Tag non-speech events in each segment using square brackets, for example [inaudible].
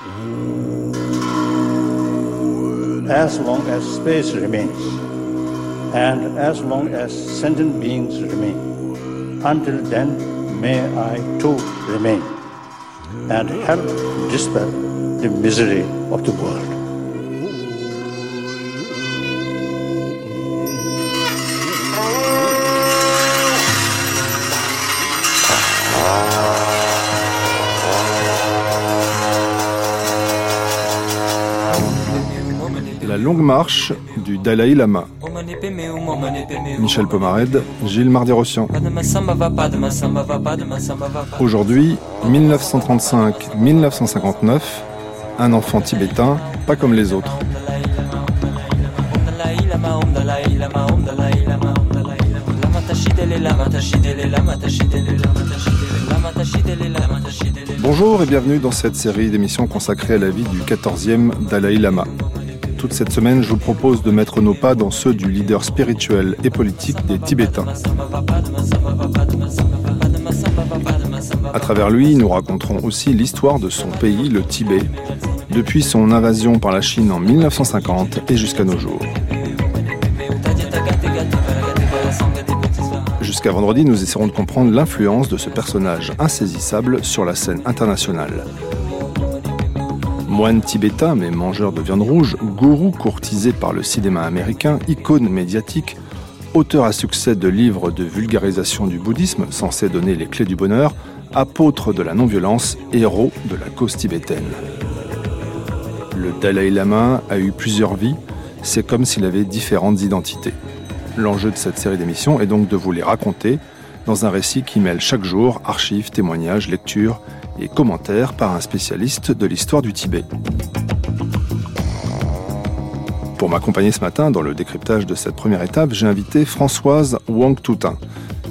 As long as space remains, and as long as sentient beings remain, until then may I too remain, and help dispel the misery of the world. Du Dalai Lama. Michel Pomarède, Gilles Mardi-Rossian. Aujourd'hui, 1935-1959, un enfant tibétain, pas comme les autres. Bonjour et bienvenue dans cette série d'émissions consacrée à la vie du 14e Dalai Lama. Cette semaine, je vous propose de mettre nos pas dans ceux du leader spirituel et politique des Tibétains. À travers lui, nous raconterons aussi l'histoire de son pays, le Tibet, depuis son invasion par la Chine en 1950 et jusqu'à nos jours. Jusqu'à vendredi, nous essaierons de comprendre l'influence de ce personnage insaisissable sur la scène internationale. Moine tibétain mais mangeur de viande rouge, gourou courtisé par le cinéma américain, icône médiatique, auteur à succès de livres de vulgarisation du bouddhisme censés donner les clés du bonheur, apôtre de la non-violence, héros de la cause tibétaine. Le Dalai Lama a eu plusieurs vies, c'est comme s'il avait différentes identités. L'enjeu de cette série d'émissions est donc de vous les raconter dans un récit qui mêle chaque jour archives, témoignages, lectures et commentaires par un spécialiste de l'histoire du Tibet. Pour m'accompagner ce matin dans le décryptage de cette première étape, j'ai invité Françoise Wang Toutin,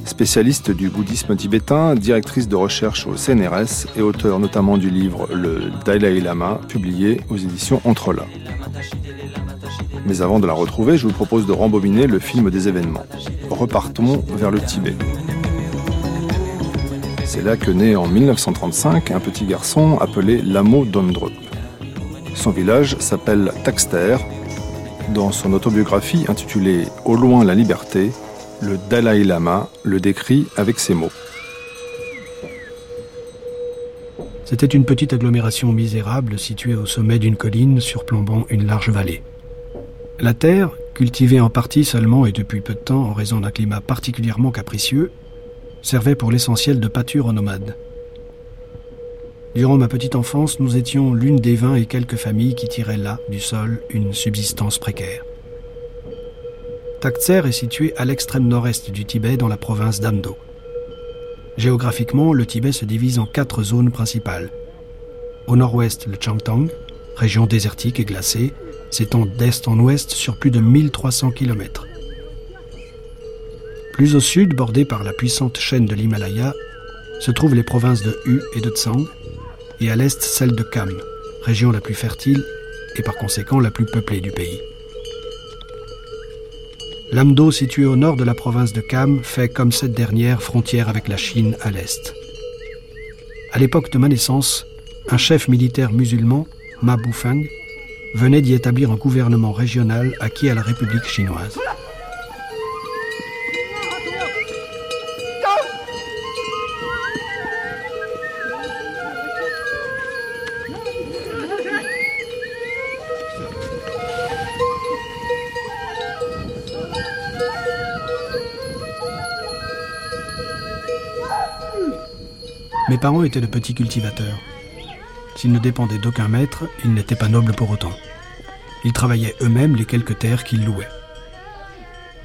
spécialiste du bouddhisme tibétain, directrice de recherche au CNRS et auteur notamment du livre Le Dalai Lama, publié aux éditions Entrelacs. Mais avant de la retrouver, je vous propose de rembobiner le film des événements. Repartons vers le Tibet. C'est là que naît en 1935 un petit garçon appelé Lamo Dondrup. Son village s'appelle Taxter. Dans son autobiographie intitulée Au loin la liberté, le Dalai Lama le décrit avec ces mots. C'était une petite agglomération misérable située au sommet d'une colline surplombant une large vallée. La terre, cultivée en partie seulement et depuis peu de temps en raison d'un climat particulièrement capricieux, servait pour l'essentiel de pâture aux nomades. Durant ma petite enfance, nous étions l'une des vingt et quelques familles qui tiraient là, du sol, une subsistance précaire. Taktser est situé à l'extrême nord-est du Tibet dans la province d'Amdo. Géographiquement, le Tibet se divise en quatre zones principales. Au nord-ouest, le Changtang, région désertique et glacée, s'étend d'est en ouest sur plus de 1300 km. Plus au sud, bordé par la puissante chaîne de l'Himalaya, se trouvent les provinces de Hu et de Tsang, et à l'est celle de Kham, région la plus fertile et par conséquent la plus peuplée du pays. L'Amdo, situé au nord de la province de Kham, fait comme cette dernière frontière avec la Chine à l'est. À l'époque de ma naissance, un chef militaire musulman, Ma Bufang, venait d'y établir un gouvernement régional acquis à la République chinoise. Parents étaient de petits cultivateurs. S'ils ne dépendaient d'aucun maître, ils n'étaient pas nobles pour autant. Ils travaillaient eux-mêmes les quelques terres qu'ils louaient.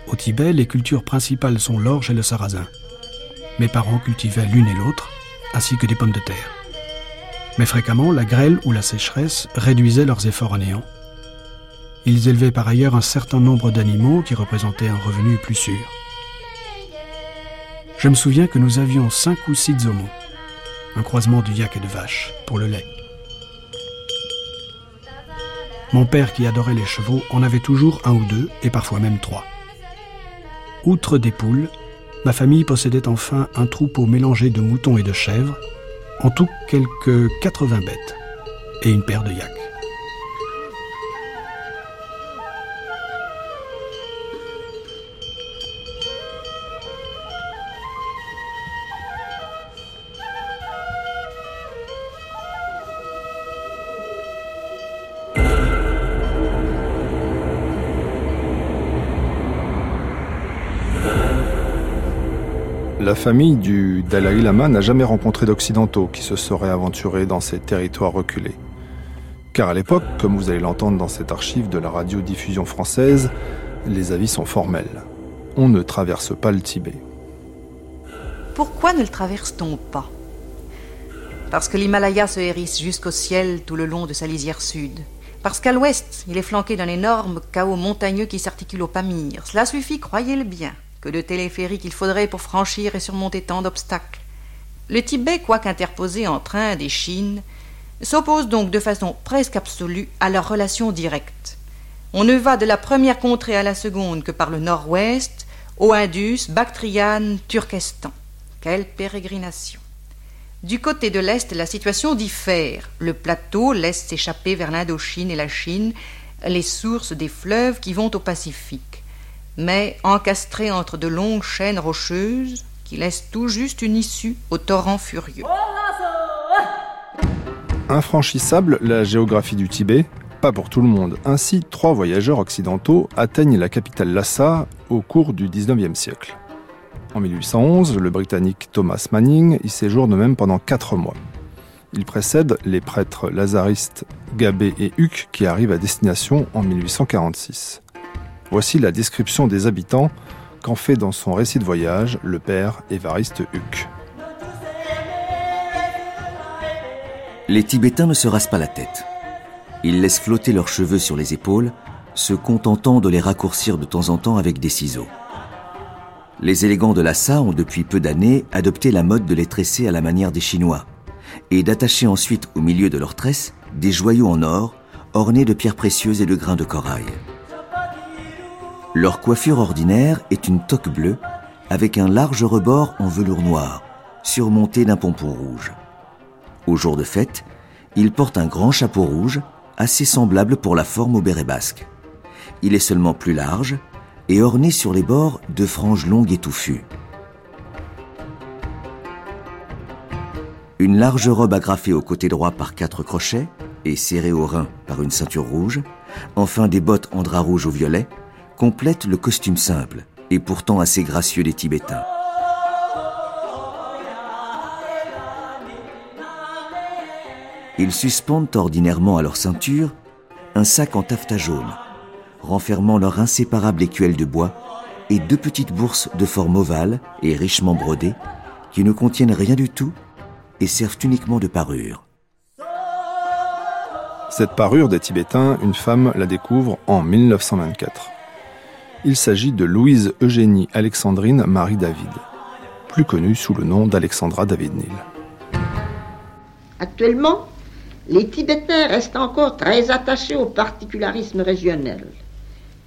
Au Tibet, les cultures principales sont l'orge et le sarrasin. Mes parents cultivaient l'une et l'autre, ainsi que des pommes de terre. Mais fréquemment, la grêle ou la sécheresse réduisait leurs efforts à néant. Ils élevaient par ailleurs un certain nombre d'animaux qui représentaient un revenu plus sûr. Je me souviens que nous avions cinq ou six zomos, un croisement de yak et de vache, pour le lait. Mon père, qui adorait les chevaux, en avait toujours un ou deux, et parfois même trois. Outre des poules, ma famille possédait enfin un troupeau mélangé de moutons et de chèvres, en tout quelques 80 bêtes. et une paire de yaks. Famille du Dalai Lama n'a jamais rencontré d'Occidentaux qui se seraient aventurés dans ces territoires reculés. Car à l'époque, comme vous allez l'entendre dans cette archive de la radiodiffusion française, les avis sont formels. On ne traverse pas le Tibet. Pourquoi ne le traverse-t-on pas? Parce que l'Himalaya se hérisse jusqu'au ciel tout le long de sa lisière sud. Parce qu'à l'ouest, il est flanqué d'un énorme chaos montagneux qui s'articule au Pamir. Cela suffit, croyez-le bien que de téléphériques qu'il faudrait pour franchir et surmonter tant d'obstacles. Le Tibet, quoique interposé entre Inde et Chine, s'oppose donc de façon presque absolue à leur relation directe. On ne va de la première contrée à la seconde que par le nord-ouest, au Indus, Bactriane, Turkestan. Quelle pérégrination. Du côté de l'Est, la situation diffère. Le plateau laisse s'échapper vers l'Indochine et la Chine les sources des fleuves qui vont au Pacifique mais encastré entre de longues chaînes rocheuses qui laissent tout juste une issue au torrent furieux. Infranchissable, la géographie du Tibet, pas pour tout le monde. Ainsi, trois voyageurs occidentaux atteignent la capitale Lhasa au cours du 19e siècle. En 1811, le Britannique Thomas Manning y séjourne même pendant quatre mois. Il précède les prêtres lazaristes Gabé et Huck qui arrivent à destination en 1846. Voici la description des habitants qu'en fait dans son récit de voyage le père Évariste Huck. Les Tibétains ne se rasent pas la tête. Ils laissent flotter leurs cheveux sur les épaules, se contentant de les raccourcir de temps en temps avec des ciseaux. Les élégants de Lhasa ont depuis peu d'années adopté la mode de les tresser à la manière des Chinois et d'attacher ensuite au milieu de leurs tresses des joyaux en or ornés de pierres précieuses et de grains de corail. Leur coiffure ordinaire est une toque bleue avec un large rebord en velours noir, surmonté d'un pompon rouge. Au jour de fête, ils portent un grand chapeau rouge, assez semblable pour la forme au béret basque. Il est seulement plus large et orné sur les bords de franges longues et touffues. Une large robe agrafée au côté droit par quatre crochets et serrée au rein par une ceinture rouge, enfin des bottes en drap rouge ou violet, complète le costume simple et pourtant assez gracieux des Tibétains. Ils suspendent ordinairement à leur ceinture un sac en taffetas jaune, renfermant leur inséparable écuelle de bois et deux petites bourses de forme ovale et richement brodées qui ne contiennent rien du tout et servent uniquement de parure. Cette parure des Tibétains, une femme la découvre en 1924. Il s'agit de Louise Eugénie Alexandrine Marie David, plus connue sous le nom d'Alexandra David Neal. Actuellement, les Tibétains restent encore très attachés au particularisme régional.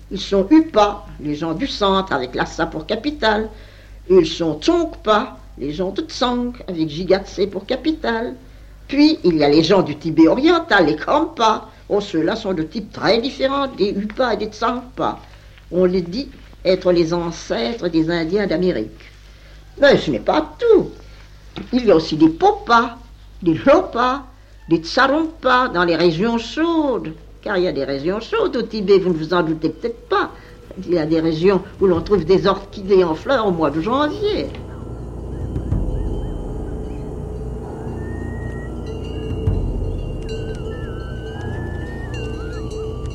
Ils sont Upa, les gens du centre avec Lhasa pour capitale. Ils sont Tsongpa, les gens de Tsang avec Jigatse pour capitale. Puis il y a les gens du Tibet oriental, les Krampa. Oh, ceux-là sont de type très différent des Upa et des Tsangpa on les dit être les ancêtres des Indiens d'Amérique. Mais ce n'est pas tout. Il y a aussi des Popas, des Lopas, des Tsarompas dans les régions chaudes. Car il y a des régions chaudes au Tibet, vous ne vous en doutez peut-être pas. Il y a des régions où l'on trouve des orchidées en fleurs au mois de janvier.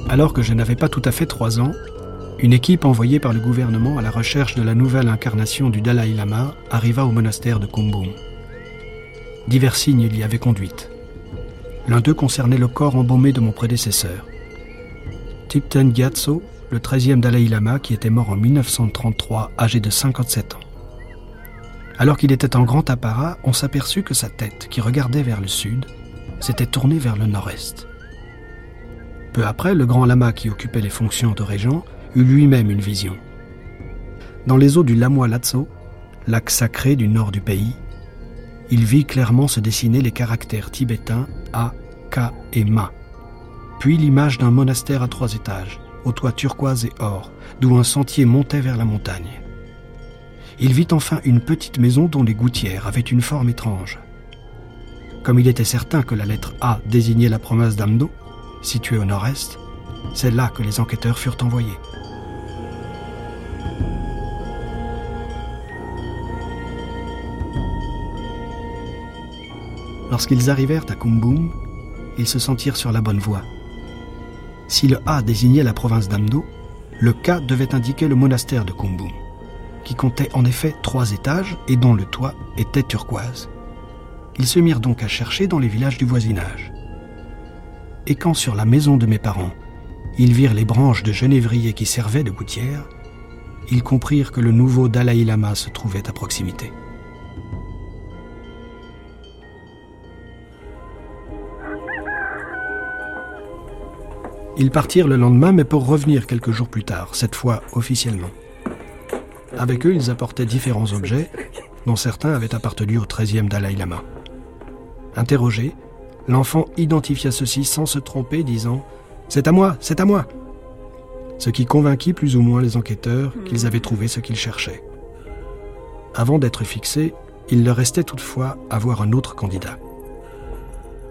Alors que je n'avais pas tout à fait trois ans, une équipe envoyée par le gouvernement à la recherche de la nouvelle incarnation du Dalai Lama arriva au monastère de Kumbum. Divers signes l'y avaient conduite. L'un d'eux concernait le corps embaumé de mon prédécesseur. Tipten Gyatso, le 13e Dalai Lama qui était mort en 1933, âgé de 57 ans. Alors qu'il était en grand apparat, on s'aperçut que sa tête, qui regardait vers le sud, s'était tournée vers le nord-est. Peu après, le grand lama qui occupait les fonctions de régent eut lui-même une vision. Dans les eaux du Lamoa Latso, lac sacré du nord du pays, il vit clairement se dessiner les caractères tibétains A, Ka et Ma, puis l'image d'un monastère à trois étages, au toit turquoise et or, d'où un sentier montait vers la montagne. Il vit enfin une petite maison dont les gouttières avaient une forme étrange. Comme il était certain que la lettre A désignait la province d'Amdo, située au nord-est, c'est là que les enquêteurs furent envoyés. Lorsqu'ils arrivèrent à Kumbum, ils se sentirent sur la bonne voie. Si le A désignait la province d'Amdo, le K devait indiquer le monastère de Kumbum, qui comptait en effet trois étages et dont le toit était turquoise. Ils se mirent donc à chercher dans les villages du voisinage. Et quand sur la maison de mes parents, ils virent les branches de genévrier qui servaient de gouttière, ils comprirent que le nouveau Dalai Lama se trouvait à proximité. Ils partirent le lendemain, mais pour revenir quelques jours plus tard, cette fois officiellement. Avec eux, ils apportaient différents objets, dont certains avaient appartenu au 13e Dalai Lama. Interrogé, l'enfant identifia ceci sans se tromper, disant C'est à moi, c'est à moi Ce qui convainquit plus ou moins les enquêteurs qu'ils avaient trouvé ce qu'ils cherchaient. Avant d'être fixés, il leur restait toutefois à voir un autre candidat.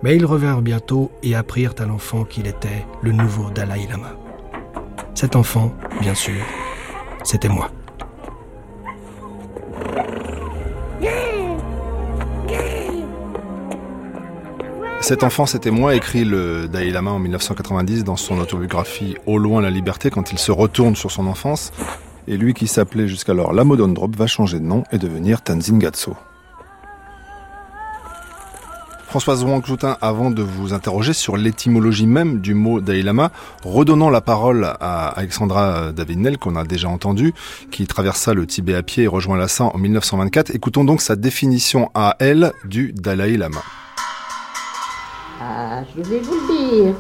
Mais ils revinrent bientôt et apprirent à l'enfant qu'il était le nouveau Dalai Lama. Cet enfant, bien sûr, c'était moi. Cet enfant, c'était moi, écrit le Dalai Lama en 1990 dans son autobiographie Au loin la liberté quand il se retourne sur son enfance. Et lui qui s'appelait jusqu'alors Lamodon Drop va changer de nom et devenir Tanzin Gatso. Françoise Wang-Joutin, avant de vous interroger sur l'étymologie même du mot Dalai Lama, redonnant la parole à Alexandra David-Nel, qu'on a déjà entendu, qui traversa le Tibet à pied et rejoint Lhasa en 1924. Écoutons donc sa définition à elle du Dalai Lama. Ah, je vais vous le dire.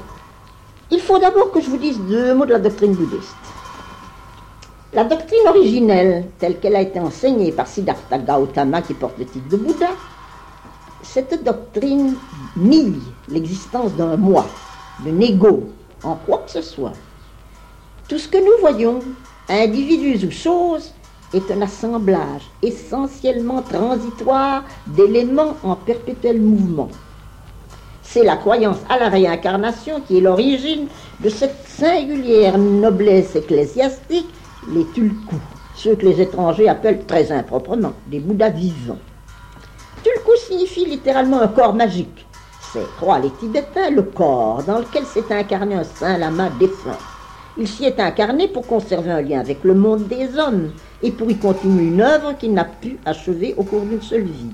Il faut d'abord que je vous dise deux mots de la doctrine bouddhiste. La doctrine originelle, telle qu'elle a été enseignée par Siddhartha Gautama, qui porte le titre de Bouddha, cette doctrine nie l'existence d'un moi, d'un ego, en quoi que ce soit. Tout ce que nous voyons, individus ou choses, est un assemblage essentiellement transitoire d'éléments en perpétuel mouvement. C'est la croyance à la réincarnation qui est l'origine de cette singulière noblesse ecclésiastique, les tulkus, ceux que les étrangers appellent très improprement des bouddhas vivants. Signifie littéralement un corps magique. C'est, croient les Tibétains, le corps dans lequel s'est incarné un saint lama défunt. Il s'y est incarné pour conserver un lien avec le monde des hommes et pour y continuer une œuvre qu'il n'a pu achever au cours d'une seule vie.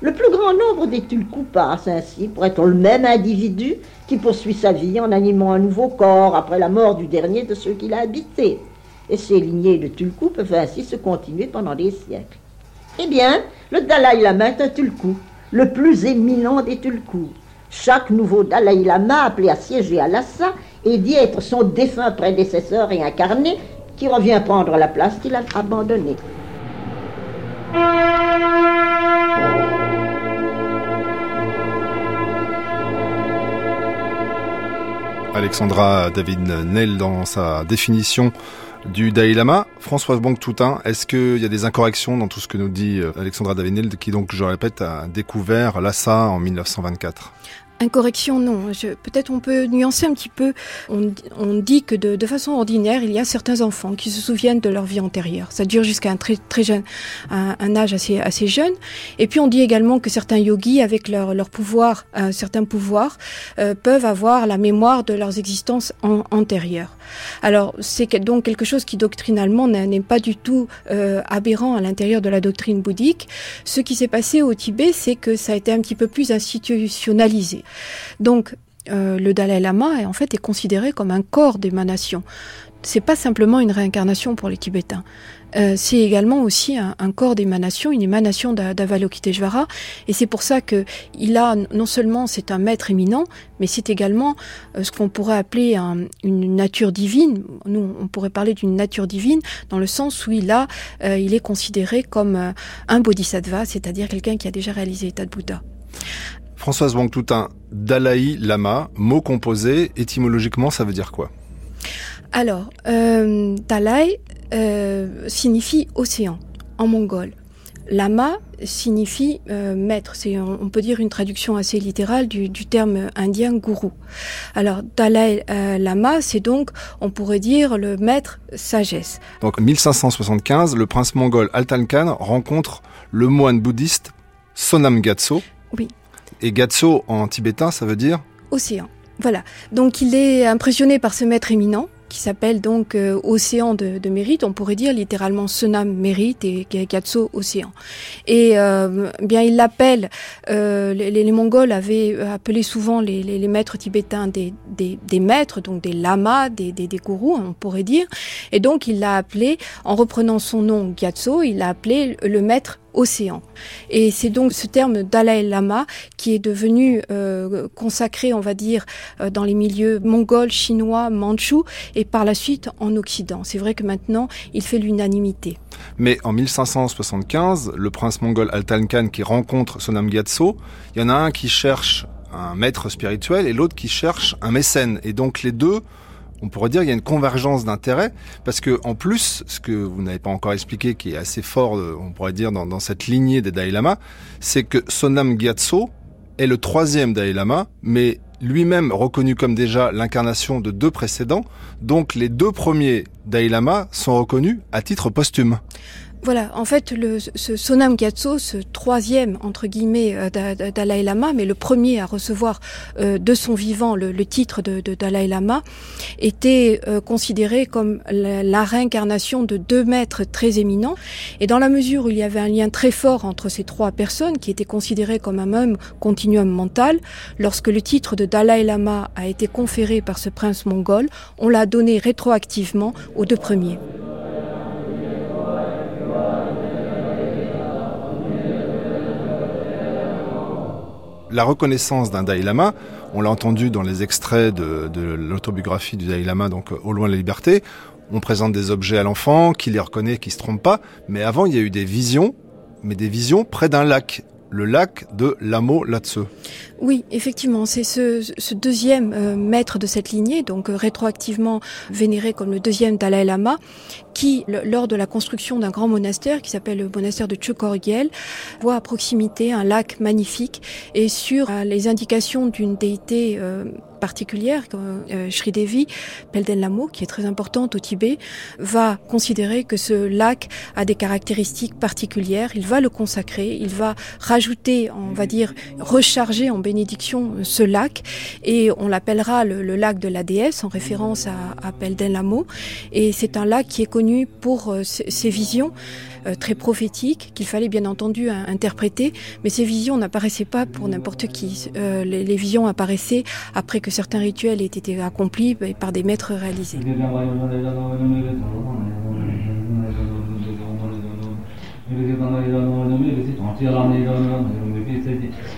Le plus grand nombre des Tulku passe ainsi pour être le même individu qui poursuit sa vie en animant un nouveau corps après la mort du dernier de ceux qu'il a habité. Et ces lignées de Tulku peuvent ainsi se continuer pendant des siècles. Eh bien, le Dalai Lama est un Tulku, le plus éminent des Tulkus. Chaque nouveau Dalai Lama appelé à siéger à Lhasa est dit être son défunt prédécesseur réincarné qui revient prendre la place qu'il a abandonnée. Alexandra David Nel dans sa définition du Dalai Lama. Françoise Banque-Toutin, est-ce qu'il y a des incorrections dans tout ce que nous dit euh, Alexandra David Nel, qui donc, je répète, a découvert Lhasa en 1924 Incorrection, non. Peut-être on peut nuancer un petit peu. On, dit que de, façon ordinaire, il y a certains enfants qui se souviennent de leur vie antérieure. Ça dure jusqu'à un très très jeune, un, âge assez assez jeune. Et puis on dit également que certains yogis, avec leur leur pouvoir, un certain pouvoir, euh, peuvent avoir la mémoire de leurs existences antérieures. Alors c'est donc quelque chose qui doctrinalement n'est pas du tout euh, aberrant à l'intérieur de la doctrine bouddhique. Ce qui s'est passé au Tibet, c'est que ça a été un petit peu plus institutionnalisé. Donc, euh, le Dalai Lama est en fait considéré comme un corps d'émanation. C'est pas simplement une réincarnation pour les Tibétains. Euh, c'est également aussi un, corps d'émanation, une émanation d'Avalokiteshvara, et c'est pour ça que il a non seulement c'est un maître éminent, mais c'est également euh, ce qu'on pourrait appeler une nature divine. Nous, on pourrait parler d'une nature divine dans le sens où il a, il est considéré comme un bodhisattva, c'est-à-dire quelqu'un qui a déjà réalisé l'état de Bouddha. Françoise Wang-Toutin, Dalai Lama, mot composé, étymologiquement, ça veut dire quoi? Alors, euh, Dalai euh, signifie océan en mongol. Lama signifie euh, maître. C'est, on, peut dire, une traduction assez littérale du, terme indien gourou. Alors, Dalai euh, Lama, c'est donc, on pourrait dire, le maître sagesse. Donc, 1575, le prince mongol Altan Khan rencontre le moine bouddhiste Sonam Gyatso. Oui. Et Gyatso en tibétain, ça veut dire Océan. Voilà. Donc, il est impressionné par ce maître éminent qui s'appelle donc euh, Océan de, mérite. On pourrait dire littéralement Sonam mérite et Katso Océan. Et euh, bien il l'appelle. Euh, les, Mongols avaient appelé souvent les, maîtres tibétains des, maîtres, donc des lamas, des, gourous, on pourrait dire. Et donc il l'a appelé, en reprenant son nom Gyatso, il l'a appelé le maître océan. Et c'est donc ce terme Dalai Lama qui est devenu euh, consacré, on va dire, euh, dans les milieux mongols, chinois, mandchous et par la suite en Occident. C'est vrai que maintenant, il fait l'unanimité. Mais en 1575, le prince mongol Altan Khan qui rencontre Sonam Gyatso, il y en a un qui cherche un maître spirituel et l'autre qui cherche un mécène. Et donc les deux on pourrait dire qu'il y a une convergence d'intérêts parce que en plus, ce que vous n'avez pas encore expliqué, qui est assez fort, euh, on pourrait dire dans, cette lignée des Dalai Lama, c'est que Sonam Gyatso est le troisième Dalai Lama, mais lui-même reconnu comme déjà l'incarnation de deux précédents. Donc les deux premiers Dalai Lama sont reconnus à titre posthume. Voilà, en fait, le, ce Sonam Gyatso, ce troisième, entre guillemets, euh, Dalai Lama, mais le premier à recevoir euh, de son vivant le, titre de, Dalai Lama, était euh, considéré comme la, réincarnation de deux maîtres très éminents. Et dans la mesure où il y avait un lien très fort entre ces trois personnes, qui étaient considérées comme un même continuum mental, lorsque le titre de Dalai Lama a été conféré par ce prince mongol, on l'a donné rétroactivement aux deux premiers. La reconnaissance d'un Dalai Lama, on l'a entendu dans les extraits de, l'autobiographie du Dalai Lama, donc Au loin de la liberté, on présente des objets à l'enfant, qui les reconnaît, qui se trompe pas, mais avant il y a eu des visions, mais des visions près d'un lac, le lac de Lamo Latse. Oui, effectivement, c'est ce, ce, deuxième euh, maître de cette lignée, donc euh, rétroactivement vénéré comme le deuxième Dalai Lama, qui, lors de la construction d'un grand monastère qui s'appelle le monastère de Chukorgyel, voit à proximité un lac magnifique et sur euh, les indications d'une déité particulière, comme euh, Sri Devi, Pelden Lamo, qui est très importante au Tibet, va considérer que ce lac a des caractéristiques particulières. Il va le consacrer, il va rajouter, on va dire, recharger en bénédiction euh, ce lac, et on l'appellera le, lac de la déesse en référence à, à Pelden Lamo. Et c'est un lac qui est connu pour euh, ses visions. Euh, très prophétique qu'il fallait bien entendu interpréter, mais ces visions n'apparaissaient pas pour n'importe qui. Euh, les, visions apparaissaient après que certains rituels aient été accomplis par des maîtres réalisés. [laughs]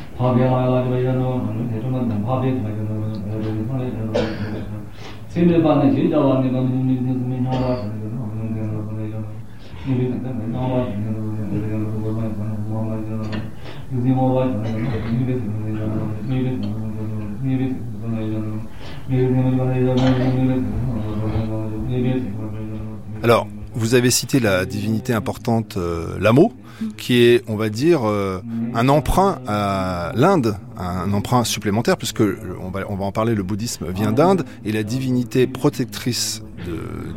Alors, vous avez cité la divinité importante euh, Lamo, qui est, on va dire, euh, un emprunt à l'Inde, un emprunt supplémentaire, puisque on va, on va en parler, le bouddhisme vient d'Inde, et la divinité protectrice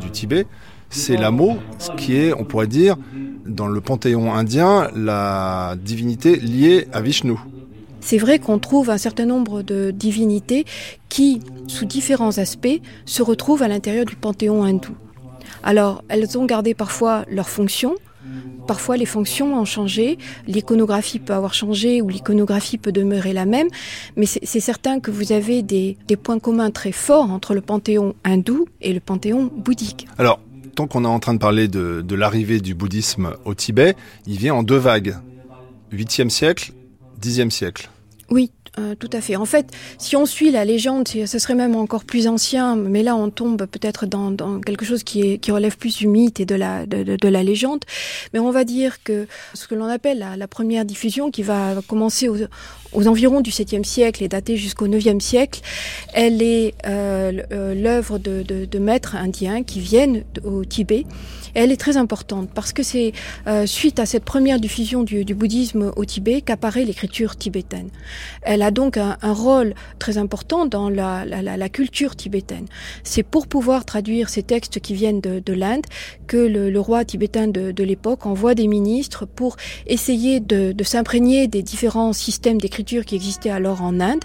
du Tibet, c'est Lamo, ce qui est, on pourrait dire, dans le panthéon indien, la divinité liée à Vishnu. C'est vrai qu'on trouve un certain nombre de divinités qui, sous différents aspects, se retrouvent à l'intérieur du panthéon hindou. Alors, elles ont gardé parfois leurs fonctions, Parfois, les fonctions ont changé, l'iconographie peut avoir changé ou l'iconographie peut demeurer la même, mais c'est certain que vous avez des, des, points communs très forts entre le panthéon hindou et le panthéon bouddhique. Alors, tant qu'on est en train de parler de, l'arrivée du bouddhisme au Tibet, il vient en deux vagues. 8e siècle, 10e siècle. Oui, euh, tout à fait. En fait, si on suit la légende, ce serait même encore plus ancien, mais là on tombe peut-être dans, quelque chose qui, est, qui relève plus du mythe et de la, de, la légende. Mais on va dire que ce que l'on appelle la, première diffusion, qui va commencer aux environs du 7e siècle et datée jusqu'au 9e siècle. Elle est euh, l'œuvre de, de, de, maîtres indiens qui viennent au Tibet elle est très importante parce que c'est euh, suite à cette première diffusion du, du bouddhisme au Tibet qu'apparaît l'écriture tibétaine. Elle a donc un, un rôle très important dans la, la, la culture tibétaine. C'est pour pouvoir traduire ces textes qui viennent de, de l'Inde que le, le, roi tibétain de, de l'époque envoie des ministres pour essayer de, de s'imprégner des différents systèmes d'écriture qui existaient alors en Inde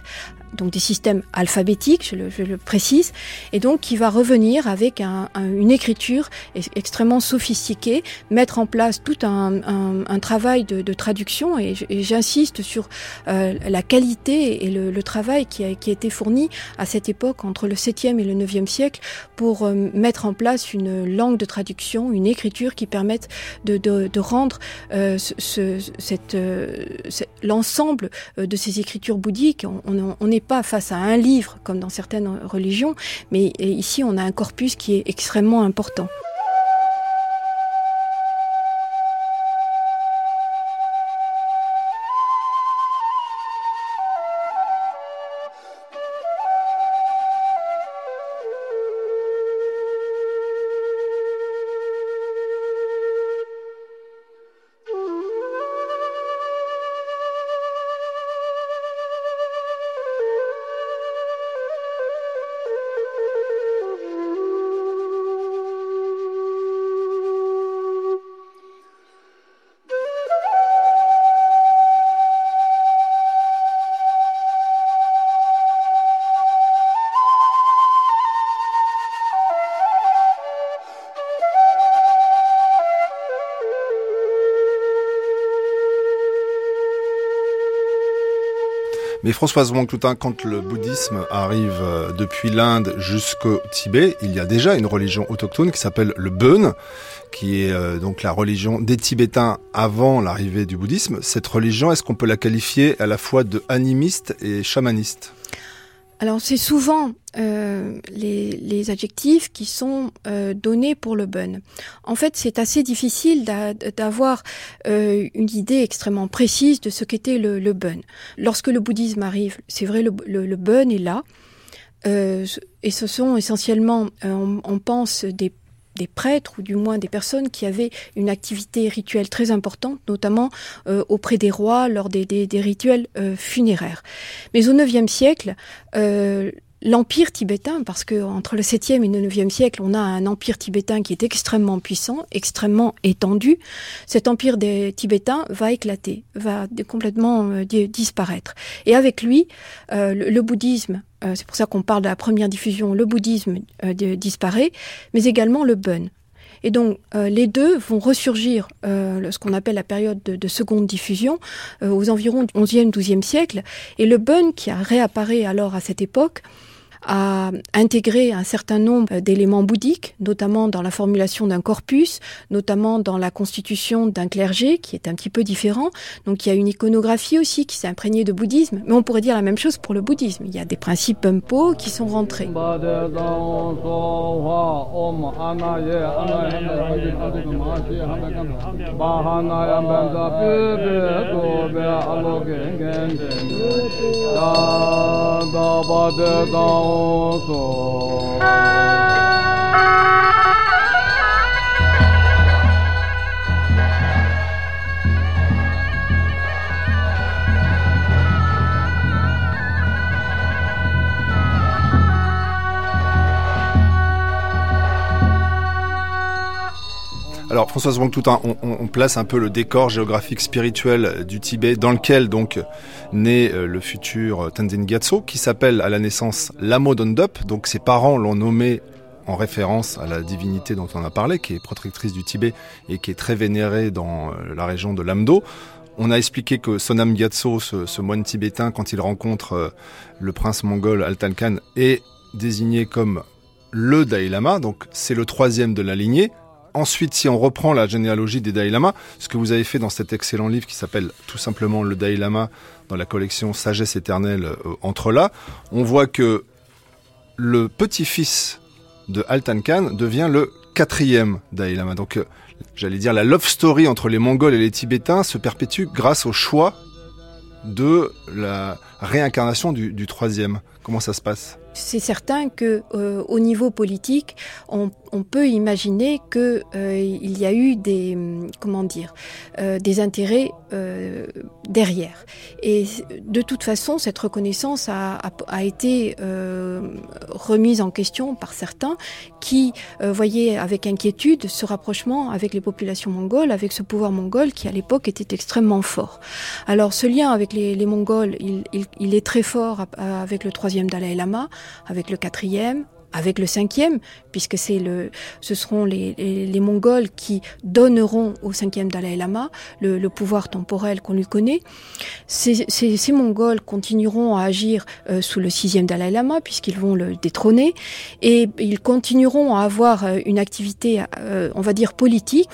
donc des systèmes alphabétiques, je le, précise, et donc qui va revenir avec un, un, une écriture extrêmement sophistiquée, mettre en place tout un, travail de, traduction, et j'insiste sur euh, la qualité et le, travail qui a, été fourni à cette époque entre le 7e et le 9e siècle pour euh, mettre en place une langue de traduction, une écriture qui permette de, rendre euh, l'ensemble de ces écritures bouddhiques. Pas face à un livre comme dans certaines religions, mais ici on a un corpus qui est extrêmement important. Mais Françoise Wong-Toutin, quand le bouddhisme arrive euh, depuis l'Inde jusqu'au Tibet, il y a déjà une religion autochtone qui s'appelle le Bön, qui est euh, donc la religion des Tibétains avant l'arrivée du bouddhisme. Cette religion, est-ce qu'on peut la qualifier à la fois de animiste et chamaniste? Alors c'est souvent euh, les, adjectifs qui sont euh, donnés pour le bun. En fait, c'est assez difficile d'avoir euh, une idée extrêmement précise de ce qu'était le, le. Lorsque le bouddhisme arrive, c'est vrai, le, le, est là. Et ce sont essentiellement, on pense, des des prêtres ou du moins des personnes qui avaient une activité rituelle très importante, notamment euh, auprès des rois lors des, rituels euh, funéraires. Mais au IXe siècle, euh, l'empire tibétain, parce que entre le 7e et le 9e siècle, on a un empire tibétain qui est extrêmement puissant, extrêmement étendu. Cet empire des Tibétains va éclater, va complètement euh, disparaître. Et avec lui, euh, le, bouddhisme, euh, c'est pour ça qu'on parle de la première diffusion, le bouddhisme disparaît, mais également le bun. Et donc les deux vont ressurgir ce qu'on appelle la période de, de seconde diffusion aux environs du 11e, 12e siècle. Et le bun qui a réapparu alors à cette époque, a intégré un certain nombre d'éléments bouddhiques, notamment dans la formulation d'un corpus, notamment dans la constitution d'un clergé qui est un petit peu différent. Donc il y a une iconographie aussi qui s'est imprégnée de bouddhisme, mais on pourrait dire la même chose pour le bouddhisme. Il y a des principes Bumpo qui sont rentrés. ぞ。Alors Françoise Wang-Toutin, on, place un peu le décor géographique spirituel du Tibet dans lequel donc naît euh, le futur Tenzin Gyatso qui s'appelle à la naissance Lamo Dondup. Donc ses parents l'ont nommé en référence à la divinité dont on a parlé, qui est protectrice du Tibet et qui est très vénérée dans euh, la région de Lamdo. On a expliqué que Sonam Gyatso, ce, moine tibétain, quand il rencontre euh, le prince mongol Altan Khan, est désigné comme le Dalai Lama, donc c'est le troisième de la lignée, Ensuite, si on reprend la généalogie des Dalai Lama, ce que vous avez fait dans cet excellent livre qui s'appelle tout simplement Le Dalai Lama dans la collection Sagesse éternelle euh, entre là, on voit que le petit-fils de Altan Khan devient le quatrième Dalai Lama. Donc, euh, j'allais dire, la love story entre les Mongols et les Tibétains se perpétue grâce au choix de la réincarnation du, troisième. Comment ça se passe? C'est certain que euh, au niveau politique, on, on peut imaginer que euh, y a eu des hum, comment euh, des intérêts euh, derrière. Et de toute façon, cette reconnaissance a, été remise en question par certains qui voyaient avec inquiétude ce rapprochement avec les populations mongoles, avec ce pouvoir mongol qui à l'époque était extrêmement fort. Alors ce lien avec les, Mongols, il, il, est très fort avec le troisième Dalai Lama avec le quatrième, avec le cinquième, puisque c'est le, ce seront les, les, les, Mongols qui donneront au cinquième Dalai Lama le, le pouvoir temporel qu'on lui connaît. Ces, ces, ces, Mongols continueront à agir euh, sous le sixième Dalai Lama, puisqu'ils vont le détrôner, et ils continueront à avoir euh, une activité, euh, on va dire, politique.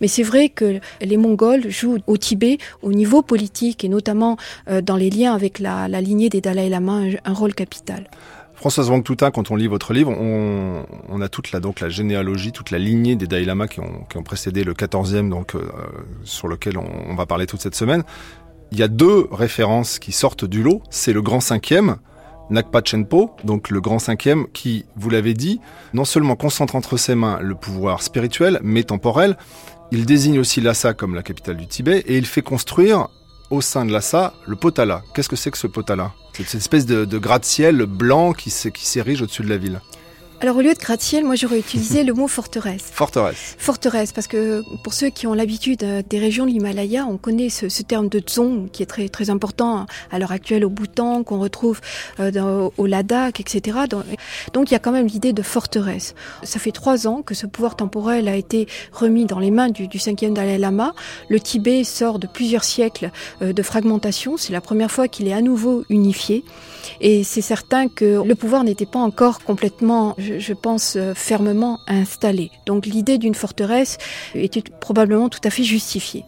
Mais c'est vrai que les Mongols jouent au Tibet, au niveau politique, et notamment euh, dans les liens avec la, la lignée des Dalai Lama, un, un rôle capital. Françoise Wang quand on lit votre livre, on, on, a toute la, donc, la généalogie, toute la lignée des Dalai Lama qui ont, qui ont précédé le 14e, donc, euh, sur lequel on, on, va parler toute cette semaine. Il y a deux références qui sortent du lot. C'est le grand cinquième, Nakpa Chenpo, donc le grand cinquième, qui, vous l'avez dit, non seulement concentre entre ses mains le pouvoir spirituel, mais temporel, il désigne aussi Lhasa comme la capitale du Tibet et il fait construire au sein de Lhasa le Potala. Qu'est-ce que c'est que ce Potala? C'est cette espèce de, de gratte-ciel blanc qui s'érige au-dessus de la ville. Alors au lieu de gratte-ciel, moi j'aurais utilisé le mot forteresse. Forteresse. Forteresse, parce que pour ceux qui ont l'habitude euh, des régions de l'Himalaya, on connaît ce, ce, terme de dzong qui est très très important à l'heure actuelle au Bhoutan, qu'on retrouve euh, dans, au Ladakh, etc. Donc, donc il y a quand même l'idée de forteresse. Ça fait trois ans que ce pouvoir temporel a été remis dans les mains du, du cinquième Dalai Lama. Le Tibet sort de plusieurs siècles euh, de fragmentation. C'est la première fois qu'il est à nouveau unifié. Et c'est certain que le pouvoir n'était pas encore complètement je, pense, euh, fermement installée. Donc l'idée d'une forteresse était probablement tout à fait justifiée.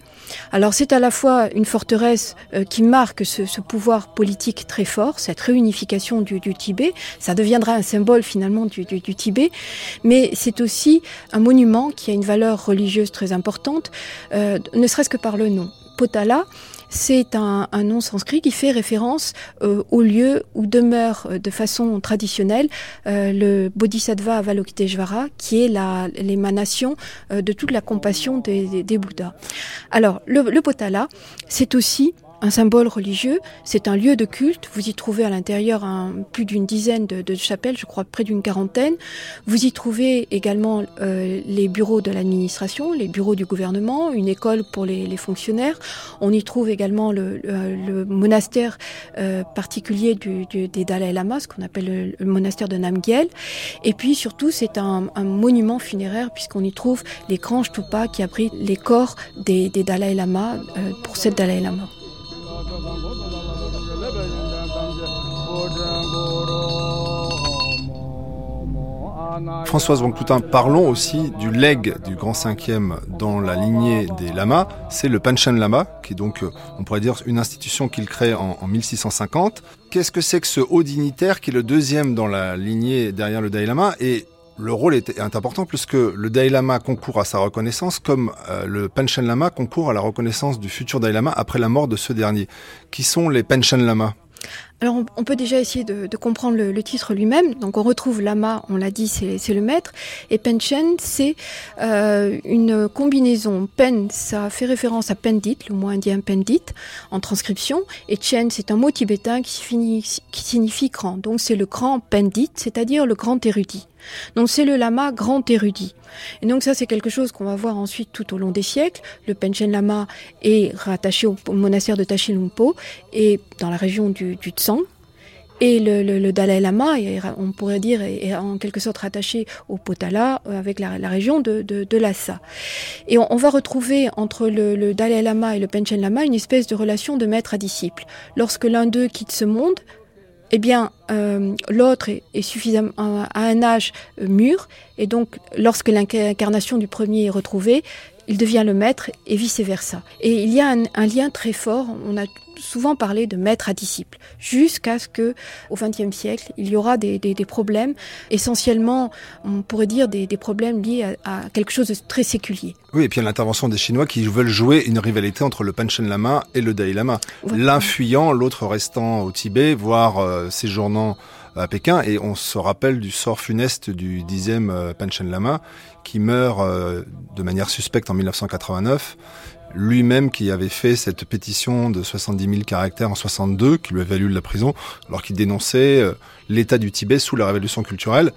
Alors c'est à la fois une forteresse euh, qui marque ce, pouvoir politique très fort, cette réunification du, Tibet, ça deviendra un symbole finalement du Tibet, mais c'est aussi un monument qui a une valeur religieuse très importante, euh, ne serait-ce que par le nom. Potala, c'est un, nom sanskrit qui fait référence euh, au lieu où demeure euh, de façon traditionnelle euh, le Bodhisattva Avalokiteshvara, qui est l'émanation de toute la compassion des, des, Bouddhas. Alors, le Potala, c'est aussi un symbole religieux, c'est un lieu de culte. Vous y trouvez à l'intérieur plus d'une dizaine de, chapelles, je crois près d'une quarantaine. Vous y trouvez également euh, les bureaux de l'administration, les bureaux du gouvernement, une école pour les, fonctionnaires. On y trouve également le, monastère euh, particulier du, du, des Dalai Lama, ce qu'on appelle le, monastère de Namgyel. Et puis surtout, c'est un, monument funéraire puisqu'on y trouve les grands stupas qui abritent les corps des, des Dalai Lama euh, pour cette Dalai Lama. Françoise Wangcloutin, parlons aussi du leg du grand cinquième dans la lignée des lamas. C'est le Panchen Lama, qui est donc, on pourrait dire, une institution qu'il crée en, en 1650. Qu'est-ce que c'est que ce haut dignitaire qui est le deuxième dans la lignée derrière le Dalai Lama? Et le rôle est, important puisque le Dalai Lama concourt à sa reconnaissance comme euh, le Panchen Lama concourt à la reconnaissance du futur Dalai Lama après la mort de ce dernier. Qui sont les Panchen Lama? Alors on, peut déjà essayer de, de comprendre le, le titre lui-même. Donc on retrouve Lama, on l'a dit, c'est le maître, et Penchen, c'est euh, une combinaison. Pen, ça fait référence à Pendit, le mot indien Pendit, en transcription, et Chen, c'est un mot tibétain qui, qui signifie grand. Donc c'est le grand Pendit, c'est-à-dire le grand érudit. Donc c'est le lama grand érudit. Et donc ça c'est quelque chose qu'on va voir ensuite tout au long des siècles. Le Penchen Lama est rattaché au monastère de Tachilumpo et dans la région du, du. Et le, le, le, Dalai Lama, on pourrait dire, est, en quelque sorte rattaché au Potala euh, avec la, la région de, de, de Lhasa. Et on, on, va retrouver entre le, le, Dalai Lama et le Penchen Lama une espèce de relation de maître à disciple. Lorsque l'un d'eux quitte ce monde, eh bien, euh, l'autre est, est, suffisamment à un âge euh, mûr, et donc lorsque l'incarnation du premier est retrouvée, il devient le maître et vice-versa. Et il y a un, lien très fort, on a souvent parlé de maître à disciple, jusqu'à ce que, au XXe siècle, il y aura des, problèmes, essentiellement, on pourrait dire des, problèmes liés à, quelque chose de très séculier. Oui, et puis il y a l'intervention des Chinois qui veulent jouer une rivalité entre le Panchen Lama et le Dalai Lama. L'un fuyant, l'autre restant au Tibet, voire euh, séjournant à Pékin. Et on se rappelle du sort funeste du dixième euh, Panchen Lama, qui meurt euh, de manière suspecte en 1989 lui-même qui avait fait cette pétition de 70 000 caractères en 62, qui lui avait valu de la prison, alors qu'il dénonçait euh, l'état du Tibet sous la révolution culturelle.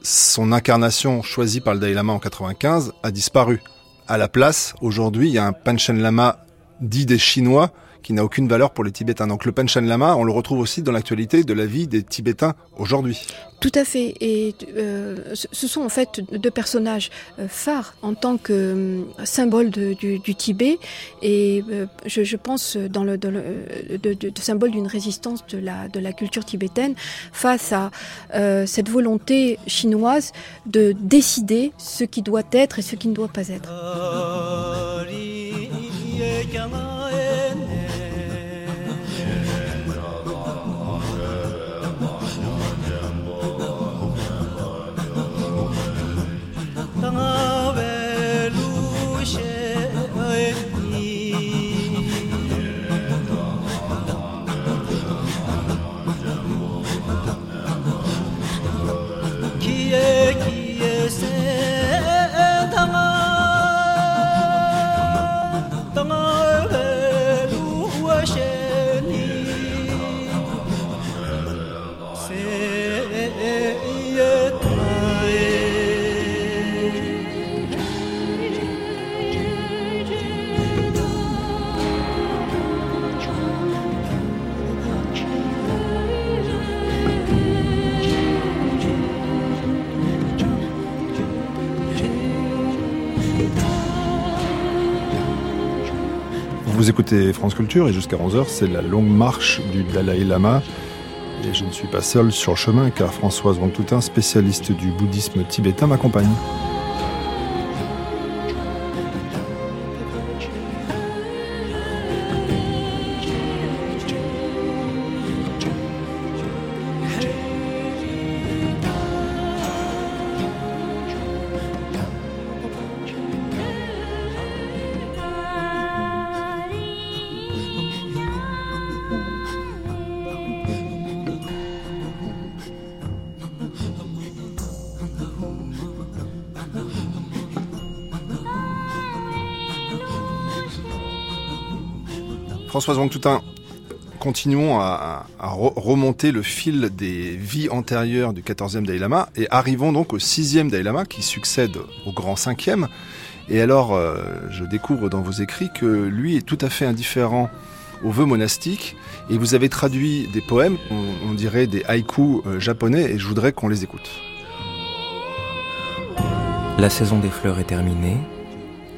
Son incarnation choisie par le Dalai Lama en 95 a disparu. À la place, aujourd'hui, il y a un Panchen Lama dit des Chinois qui n'a aucune valeur pour les Tibétains. Donc le Panchen Lama, on le retrouve aussi dans l'actualité de la vie des Tibétains aujourd'hui. Tout à fait. Et euh, ce sont en fait deux personnages euh, phares en tant que euh, symbole du, Tibet. Et je, pense dans le, de, symbole d'une résistance de la, de la culture tibétaine face à cette volonté chinoise de décider ce qui doit être et ce qui ne doit pas être. Vous écoutez France Culture et jusqu'à 11h, c'est la longue marche du Dalai Lama. Et je ne suis pas seul sur le chemin car Françoise Wangtoutin, spécialiste du bouddhisme tibétain, m'accompagne. Françoise Wangtoutin, continuons à, remonter le fil des vies antérieures du 14e Dalai Lama et arrivons donc au 6e Dalai Lama qui succède au grand 5e. Et alors, euh, je découvre dans vos écrits que lui est tout à fait indifférent aux vœux monastiques et vous avez traduit des poèmes, on, dirait des haïkus euh, japonais et je voudrais qu'on les écoute. La saison des fleurs est terminée.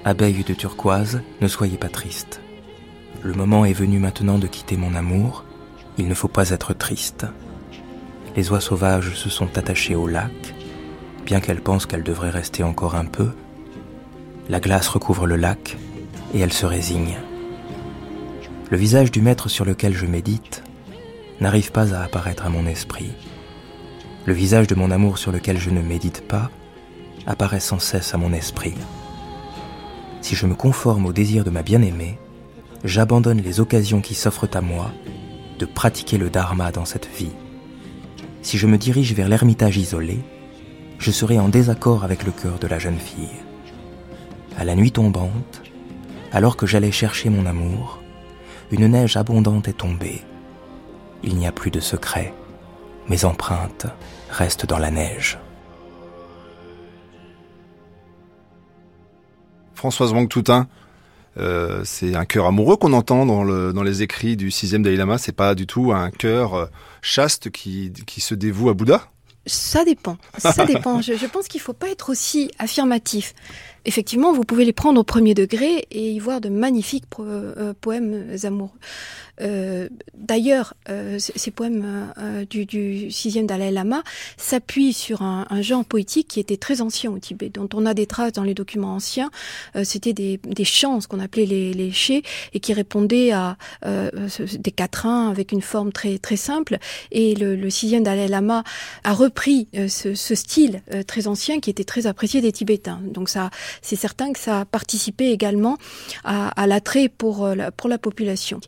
Abeilles de turquoise, ne soyez pas triste. Le moment est venu maintenant de quitter mon amour, il ne faut pas être triste. Les oies sauvages se sont attachées au lac, bien qu'elles pensent qu'elles devraient rester encore un peu. La glace recouvre le lac et elle se résigne. Le visage du maître sur lequel je médite n'arrive pas à apparaître à mon esprit. Le visage de mon amour sur lequel je ne médite pas apparaît sans cesse à mon esprit. Si je me conforme au désir de ma bien-aimée, j'abandonne les occasions qui s'offrent à moi de pratiquer le dharma dans cette vie. Si je me dirige vers l'ermitage isolé, je serai en désaccord avec le cœur de la jeune fille. À la nuit tombante, alors que j'allais chercher mon amour, une neige abondante est tombée. Il n'y a plus de secret. Mes empreintes restent dans la neige. Françoise Wang-Toutin, euh, c'est un cœur amoureux qu'on entend dans, le, dans les écrits du sixième Dalai Lama. C'est pas du tout un cœur euh, chaste qui, qui se dévoue à Bouddha. Ça dépend. Ça dépend. je, je pense qu'il faut pas être aussi affirmatif. Effectivement, vous pouvez les prendre au premier degré et y voir de magnifiques poèmes amoureux. Euh, d'ailleurs, euh, ces poèmes euh, du, sixième Dalai Lama s'appuient sur un, genre poétique qui était très ancien au Tibet, dont on a des traces dans les documents anciens. C'était des, chants, ce qu'on appelait les, les et qui répondaient à des quatrains avec une forme très simple. Et le, sixième Dalai Lama a repris ce, style très ancien qui était très apprécié des Tibétains. C'est certain que ça a participé également à, l'attrait pour la, pour la population.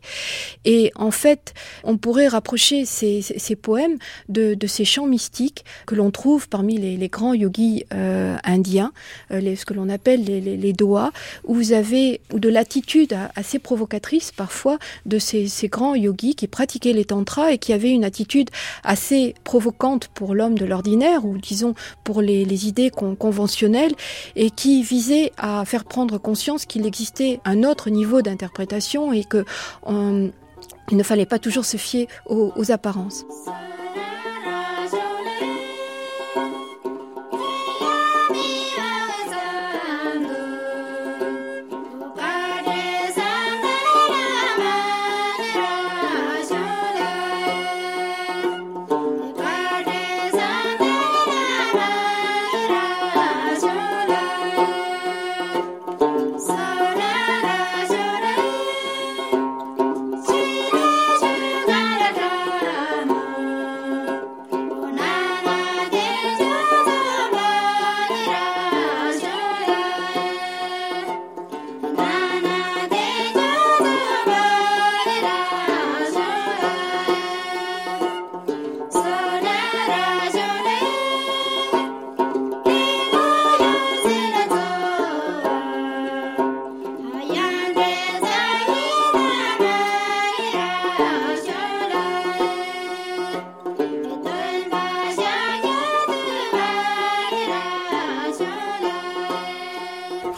Et en fait, on pourrait rapprocher ces, ces poèmes de, de, ces chants mystiques que l'on trouve parmi les, les grands yogis euh, indiens, euh, les, ce que l'on appelle les, les, doas, où vous avez de l'attitude assez provocatrice parfois de ces, ces, grands yogis qui pratiquaient les tantras et qui avaient une attitude assez provocante pour l'homme de l'ordinaire ou disons pour les, les idées con, conventionnelles et qui à faire prendre conscience qu'il existait un autre niveau d'interprétation et que on, il ne fallait pas toujours se fier aux apparences.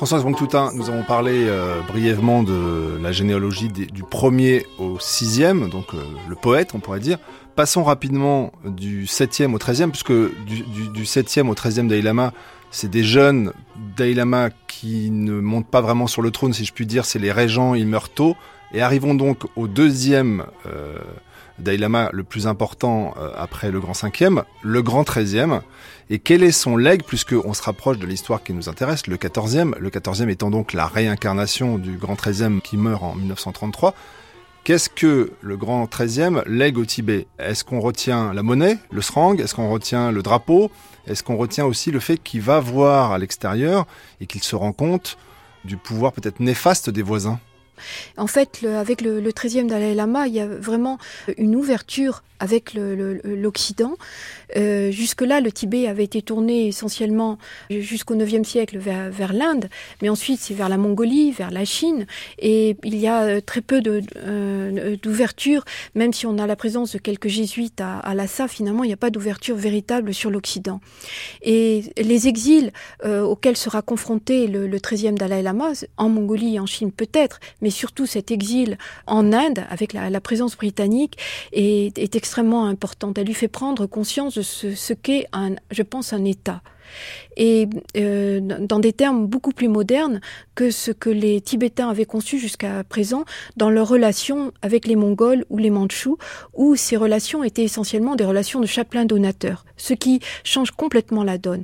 Françoise Bronc-Toutin, nous avons parlé euh, brièvement de la généalogie des, du premier au sixième, donc euh, le poète, on pourrait dire. Passons rapidement du septième au treizième, puisque du, du, du septième au treizième Dalai Lama, c'est des jeunes Dalai Lama qui ne montent pas vraiment sur le trône, si je puis dire, c'est les régents, ils meurent tôt. Et arrivons donc au deuxième euh, Dalai Lama, le plus important euh, après le grand cinquième, le grand treizième. Et quel est son legs, puisqu'on se rapproche de l'histoire qui nous intéresse, le 14e, le 14e étant donc la réincarnation du grand 13e qui meurt en 1933. Qu'est-ce que le grand 13e lègue au Tibet? Est-ce qu'on retient la monnaie, le srang? Est-ce qu'on retient le drapeau? Est-ce qu'on retient aussi le fait qu'il va voir à l'extérieur et qu'il se rend compte du pouvoir peut-être néfaste des voisins? En fait, avec le, le 13e Dalai Lama, il y a vraiment une ouverture avec l'Occident. Euh, Jusque-là, le Tibet avait été tourné essentiellement jusqu'au 9e siècle vers, l'Inde, mais ensuite c'est vers la Mongolie, vers la Chine, et il y a euh, très peu d'ouverture, euh, même si on a la présence de quelques jésuites à, à Lhasa, finalement il n'y a pas d'ouverture véritable sur l'Occident. Et les exils auxquels sera confronté le, le 13e Dalai Lama, en Mongolie et en Chine peut-être, mais surtout cet exil en Inde, avec la, présence britannique, est, extrêmement importante. Elle lui fait prendre conscience de ce, qu'est, je pense, un État et euh, dans des termes beaucoup plus modernes que ce que les Tibétains avaient conçu jusqu'à présent dans leurs relations avec les Mongols ou les Mandchous, où ces relations étaient essentiellement des relations de chapelain-donateur, ce qui change complètement la donne.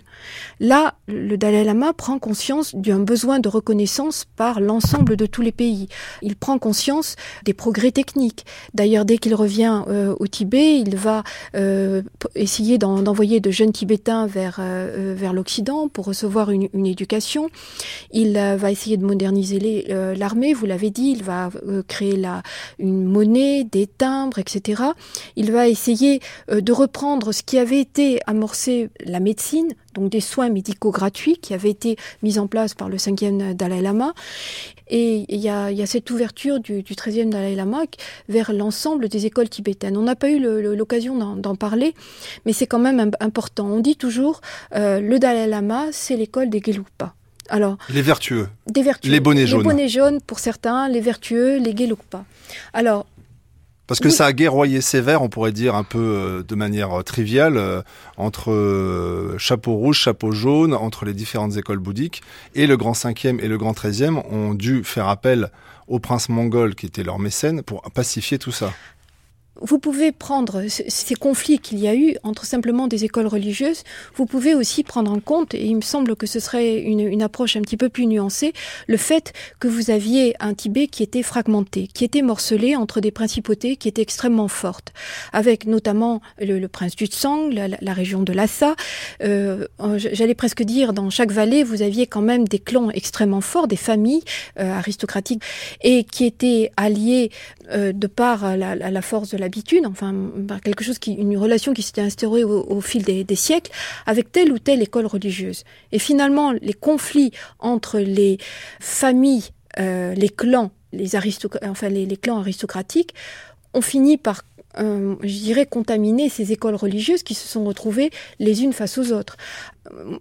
Là, le Dalai Lama prend conscience d'un besoin de reconnaissance par l'ensemble de tous les pays. Il prend conscience des progrès techniques. D'ailleurs, dès qu'il revient euh, au Tibet, il va euh, essayer d'envoyer de jeunes Tibétains vers, euh, vers l'Occident pour recevoir une, éducation. Il euh, va essayer de moderniser euh, l'armée, vous l'avez dit, il va euh, créer une monnaie, des timbres, etc. Il va essayer de reprendre ce qui avait été amorcé, la médecine, donc des soins médicaux gratuits qui avaient été mis en place par le cinquième Dalai Lama. Et il y a, y a, cette ouverture du, du 13e Dalai Lama vers l'ensemble des écoles tibétaines. On n'a pas eu l'occasion d'en parler, mais c'est quand même important. On dit toujours, euh, le Dalai Lama, c'est l'école des Gelugpa. Alors, les vertueux. Des vertueux. Les bonnets jaunes. Les bonnets jaunes pour certains, les vertueux, les Gelugpa. Alors, Parce que ça a guerroyé sévère, on pourrait dire un peu euh, de manière euh, triviale, euh, entre chapeau rouge, chapeau jaune, entre les différentes écoles bouddhiques. Et le grand cinquième et le grand treizième ont dû faire appel au prince mongol qui était leur mécène pour pacifier tout ça vous pouvez prendre ces conflits qu'il y a eu entre simplement des écoles religieuses, vous pouvez aussi prendre en compte, et il me semble que ce serait une, une, approche un petit peu plus nuancée, le fait que vous aviez un Tibet qui était fragmenté, qui était morcelé entre des principautés qui étaient extrêmement fortes, avec notamment le, le prince du Tsang, la, la, région de Lhasa. Euh, J'allais presque dire, dans chaque vallée, vous aviez quand même des clans extrêmement forts, des familles euh, aristocratiques, et qui étaient alliés euh, de par la, la force de la habitude, enfin quelque chose qui, une relation qui s'était instaurée au, fil des, siècles avec telle ou telle école religieuse. Et finalement, les conflits entre les familles, euh, les clans, les, enfin, les, clans aristocratiques ont fini par euh, je dirais, contaminer ces écoles religieuses qui se sont retrouvées les unes face aux autres.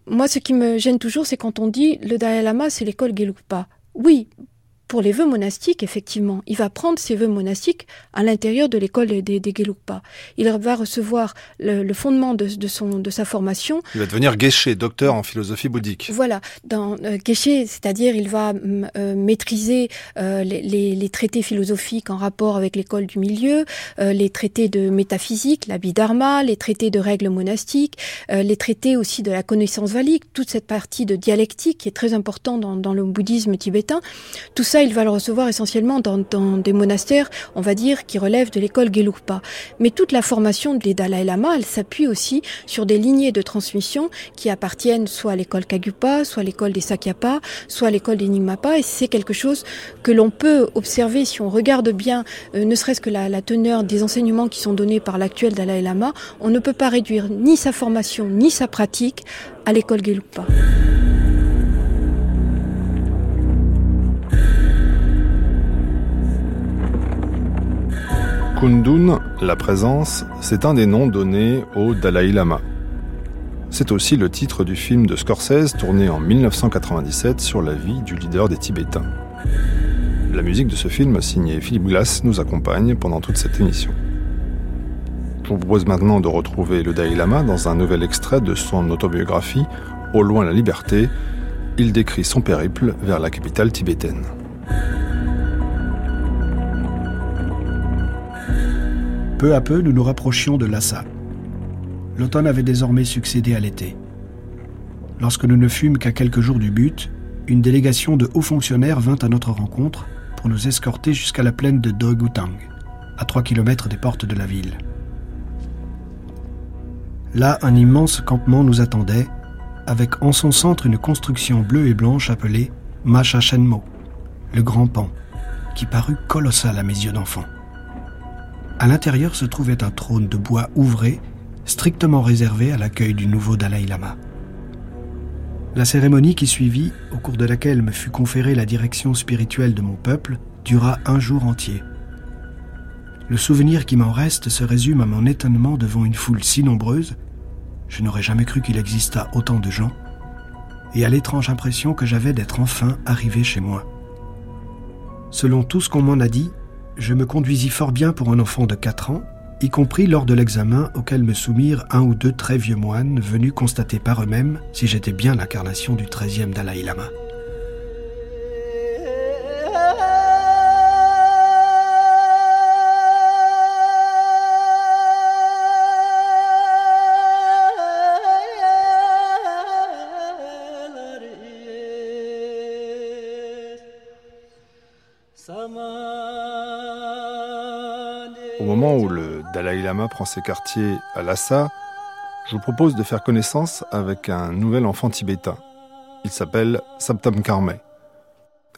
Moi, ce qui me gêne toujours, c'est quand on dit le Dalai Lama, c'est l'école Gelugpa. Oui, pour les vœux monastiques, effectivement, il va prendre ses vœux monastiques à l'intérieur de l'école des, des, Gelugpa. Il va recevoir le, fondement de, son, de sa formation. Il va devenir geshe, docteur en philosophie bouddhique. Voilà, dans euh, geshe, c'est-à-dire il va euh, maîtriser euh, les, les, traités philosophiques en rapport avec l'école du milieu, euh, les traités de métaphysique, l'abhidharma, les traités de règles monastiques, les traités aussi de la connaissance valide, toute cette partie de dialectique qui est très importante dans, dans le bouddhisme tibétain. Tout ça, il va le recevoir essentiellement dans, des monastères, on va dire, qui relèvent de l'école Gelugpa. Mais toute la formation des Dalai Lama, elle s'appuie aussi sur des lignées de transmission qui appartiennent soit à l'école Kagupa, soit à l'école des Sakyapa, soit à l'école des Nyingmapa. Et c'est quelque chose que l'on peut observer si on regarde bien, euh, ne serait-ce que la, la teneur des enseignements qui sont donnés par l'actuel Dalai Lama. On ne peut pas réduire ni sa formation ni sa pratique à l'école Gelugpa. Kundun, la présence, c'est un des noms donnés au Dalai Lama. C'est aussi le titre du film de Scorsese tourné en 1997 sur la vie du leader des Tibétains. La musique de ce film, signée Philippe Glass, nous accompagne pendant toute cette émission. Je vous propose maintenant de retrouver le Dalai Lama dans un nouvel extrait de son autobiographie Au loin la liberté. Il décrit son périple vers la capitale tibétaine. Peu à peu, nous nous rapprochions de Lhasa. L'automne avait désormais succédé à l'été. Lorsque nous ne fûmes qu'à quelques jours du but, une délégation de hauts fonctionnaires vint à notre rencontre pour nous escorter jusqu'à la plaine de Dogutang, à 3 km des portes de la ville. Là, un immense campement nous attendait, avec en son centre une construction bleue et blanche appelée Macha Shenmo, le grand pan, qui parut colossal à mes yeux d'enfant. À l'intérieur se trouvait un trône de bois ouvré, strictement réservé à l'accueil du nouveau Dalai Lama. La cérémonie qui suivit, au cours de laquelle me fut conférée la direction spirituelle de mon peuple, dura un jour entier. Le souvenir qui m'en reste se résume à mon étonnement devant une foule si nombreuse, je n'aurais jamais cru qu'il existât autant de gens, et à l'étrange impression que j'avais d'être enfin arrivé chez moi. Selon tout ce qu'on m'en a dit, je me conduisis fort bien pour un enfant de 4 ans, y compris lors de l'examen auquel me soumirent un ou deux très vieux moines venus constater par eux-mêmes si j'étais bien l'incarnation du 13e Dalai Lama. Prend ses quartiers à Lhasa, je vous propose de faire connaissance avec un nouvel enfant tibétain. Il s'appelle Saptam Karme.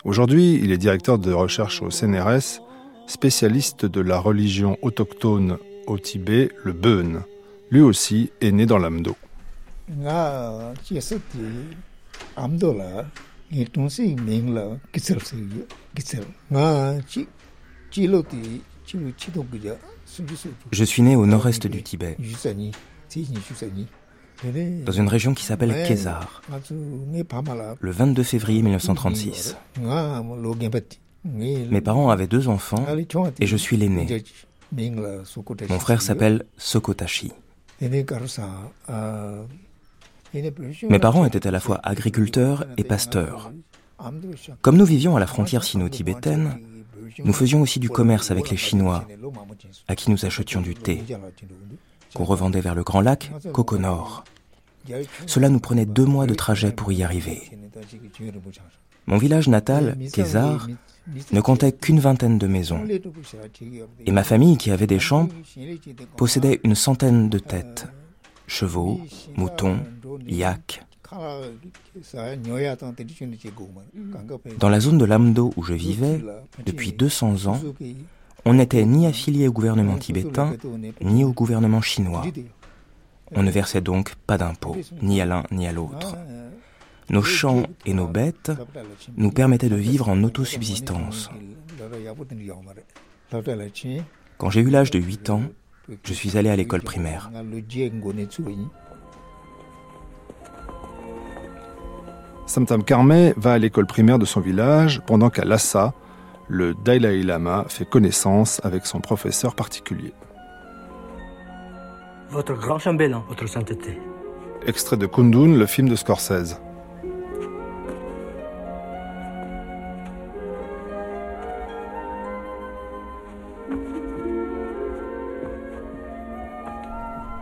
Aujourd'hui, il est directeur de recherche au CNRS, spécialiste de la religion autochtone au Tibet, le Beun. Lui aussi est né dans l'Amdo. Je suis né au nord-est du Tibet, dans une région qui s'appelle Kézar, le 22 février 1936. Mes parents avaient deux enfants et je suis l'aîné. Mon frère s'appelle Sokotashi. Mes parents étaient à la fois agriculteurs et pasteurs. Comme nous vivions à la frontière sino-tibétaine, nous faisions aussi du commerce avec les Chinois, à qui nous achetions du thé, qu'on revendait vers le Grand Lac, Nord. Cela nous prenait deux mois de trajet pour y arriver. Mon village natal, Kézar, ne comptait qu'une vingtaine de maisons. Et ma famille, qui avait des champs, possédait une centaine de têtes. Chevaux, moutons, yaks. Dans la zone de Lamdo où je vivais, depuis 200 ans, on n'était ni affilié au gouvernement tibétain, ni au gouvernement chinois. On ne versait donc pas d'impôts, ni à l'un ni à l'autre. Nos champs et nos bêtes nous permettaient de vivre en autosubsistance. Quand j'ai eu l'âge de 8 ans, je suis allé à l'école primaire. Samtam Karmé va à l'école primaire de son village pendant qu'à Lhasa, le Dalai Lama fait connaissance avec son professeur particulier. Votre grand chambellan, votre sainteté. Extrait de Kundun, le film de Scorsese.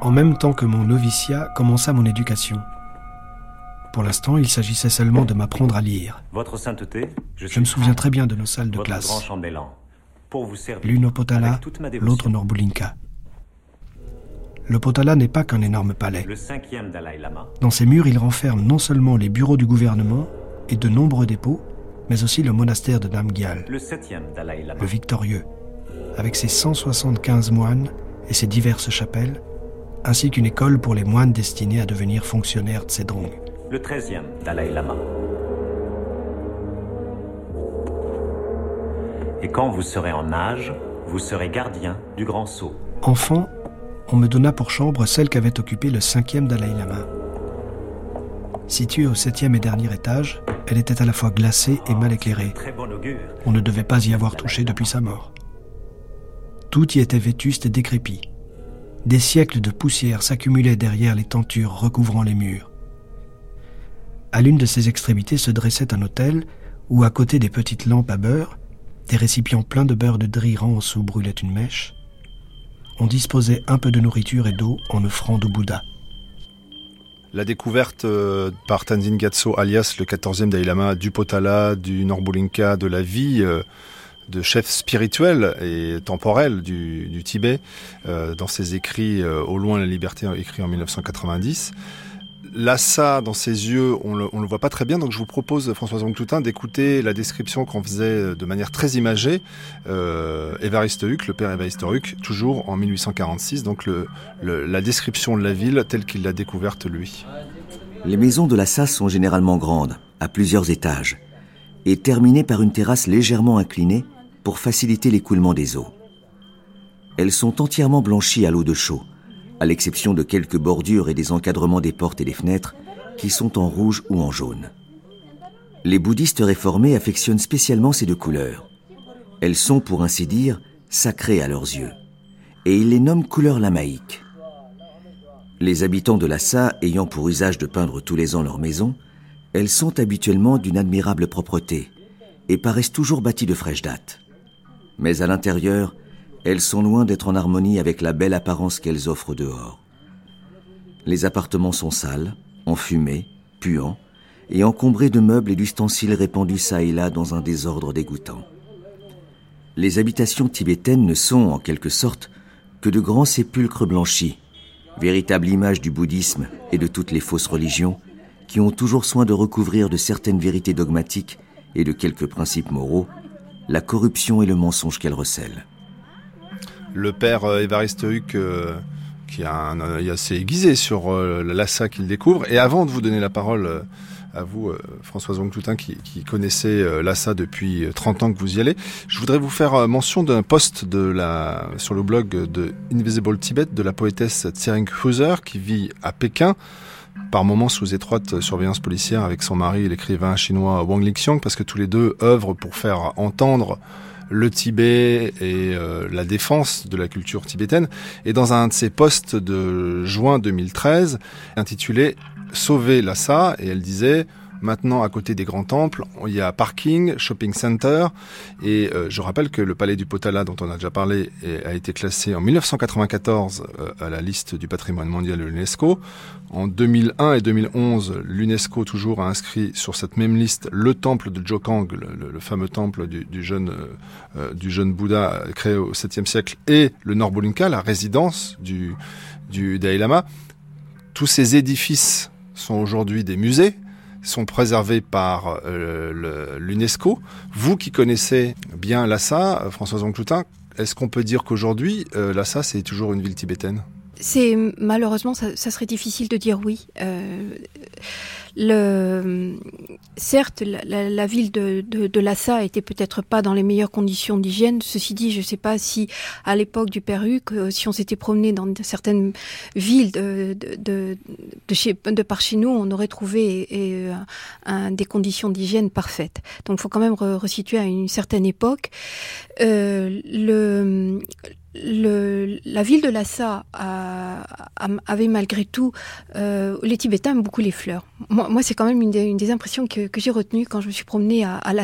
En même temps que mon noviciat commença mon éducation. Pour l'instant, il s'agissait seulement de m'apprendre à lire. Votre sainteté, je, me souviens très bien de nos salles de classe. L'une au Potala, l'autre au Norbulinka. Le Potala n'est pas qu'un énorme palais. Le cinquième Dalai Lama. Dans ses murs, il renferme non seulement les bureaux du gouvernement et de nombreux dépôts, mais aussi le monastère de Namgyal, le, septième Dalai Lama. le victorieux, avec ses 175 moines et ses diverses chapelles, ainsi qu'une école pour les moines destinés à devenir fonctionnaires de Tsedrong le 13e Dalai Lama. Et quand vous serez en âge, vous serez gardien du grand sceau. Enfant, on me donna pour chambre celle qu'avait occupée le cinquième Dalai Lama. Située au septième et dernier étage, elle était à la fois glacée et mal éclairée. On ne devait pas y avoir touché depuis sa mort. Tout y était vétuste et décrépit. Des siècles de poussière s'accumulaient derrière les tentures recouvrant les murs. À l'une de ses extrémités se dressait un hôtel où, à côté des petites lampes à beurre, des récipients pleins de beurre de driran où brûlait une mèche, on disposait un peu de nourriture et d'eau en offrande au Bouddha. La découverte euh, par Tanzin Gatso, alias le 14e Dalai Lama, du Potala, du Norbulinka, de la vie euh, de chef spirituel et temporel du, Tibet, euh, dans ses écrits Au loin la liberté, écrit en 1990, Lassa, dans ses yeux, on le, le voit pas très bien, donc je vous propose, Françoise Toutin, d'écouter la description qu'on faisait de manière très imagée, euh, Évariste le père Évariste Huc, toujours en 1846, donc la description de la ville telle qu'il l'a découverte lui. Les maisons de Lassa sont généralement grandes, à plusieurs étages, et terminées par une terrasse légèrement inclinée pour faciliter l'écoulement des eaux. Elles sont entièrement blanchies à l'eau de chaux à l'exception de quelques bordures et des encadrements des portes et des fenêtres qui sont en rouge ou en jaune. Les bouddhistes réformés affectionnent spécialement ces deux couleurs. Elles sont, pour ainsi dire, sacrées à leurs yeux, et ils les nomment couleurs lamaïques. Les habitants de Lhasa ayant pour usage de peindre tous les ans leurs maisons, elles sont habituellement d'une admirable propreté et paraissent toujours bâties de fraîche date. Mais à l'intérieur, elles sont loin d'être en harmonie avec la belle apparence qu'elles offrent dehors. Les appartements sont sales, enfumés, puants, et encombrés de meubles et d'ustensiles répandus çà et là dans un désordre dégoûtant. Les habitations tibétaines ne sont, en quelque sorte, que de grands sépulcres blanchis, véritable image du bouddhisme et de toutes les fausses religions, qui ont toujours soin de recouvrir de certaines vérités dogmatiques et de quelques principes moraux, la corruption et le mensonge qu'elles recèlent le père euh, Évariste Huc, euh, qui a un œil assez aiguisé sur euh, l'assa qu'il découvre. Et avant de vous donner la parole à vous, Françoise Wong-Toutin, qui, qui connaissait l'assa depuis 30 ans que vous y allez, je voudrais vous faire mention d'un post sur le blog de Invisible Tibet de la poétesse Tsering Huser, qui vit à Pékin par moments sous étroite surveillance policière avec son mari, l'écrivain chinois Wang Lixiang, parce que tous les deux œuvrent pour faire entendre le Tibet et la défense de la culture tibétaine. Et dans un de ses posts de juin 2013, intitulé Sauver Lhasa, et elle disait Maintenant, à côté des grands temples, il y a parking, shopping center. Et euh, je rappelle que le palais du Potala, dont on a déjà parlé, a été classé en 1994 euh, à la liste du patrimoine mondial de l'UNESCO. En 2001 et 2011, l'UNESCO toujours a inscrit sur cette même liste le temple de Jokang, le, fameux temple du, jeune, euh, jeune Bouddha créé au 7e siècle, et le Norbolinka, la résidence du, du Dalai Lama. Tous ces édifices sont aujourd'hui des musées sont préservés par euh, l'UNESCO. Vous qui connaissez bien Lhasa, Françoise Ancloutin, est-ce qu'on peut dire qu'aujourd'hui, euh, Lhasa, c'est toujours une ville tibétaine? C'est malheureusement, ça, serait difficile de dire oui. Euh, le, certes, la, la, ville de, de, de Lhasa était peut-être pas dans les meilleures conditions d'hygiène. Ceci dit, je ne sais pas si à l'époque du Perruque, si on s'était promené dans certaines villes de, de, de, chez, de par chez nous, on aurait trouvé et, un, des conditions d'hygiène parfaites. Donc, il faut quand même resituer à une certaine époque. Euh, le le, la ville de Lhasa avait malgré tout, euh, les Tibétains aiment beaucoup les fleurs. Moi, c'est quand même une des, impressions que, j'ai retenues quand je me suis promenée à, à.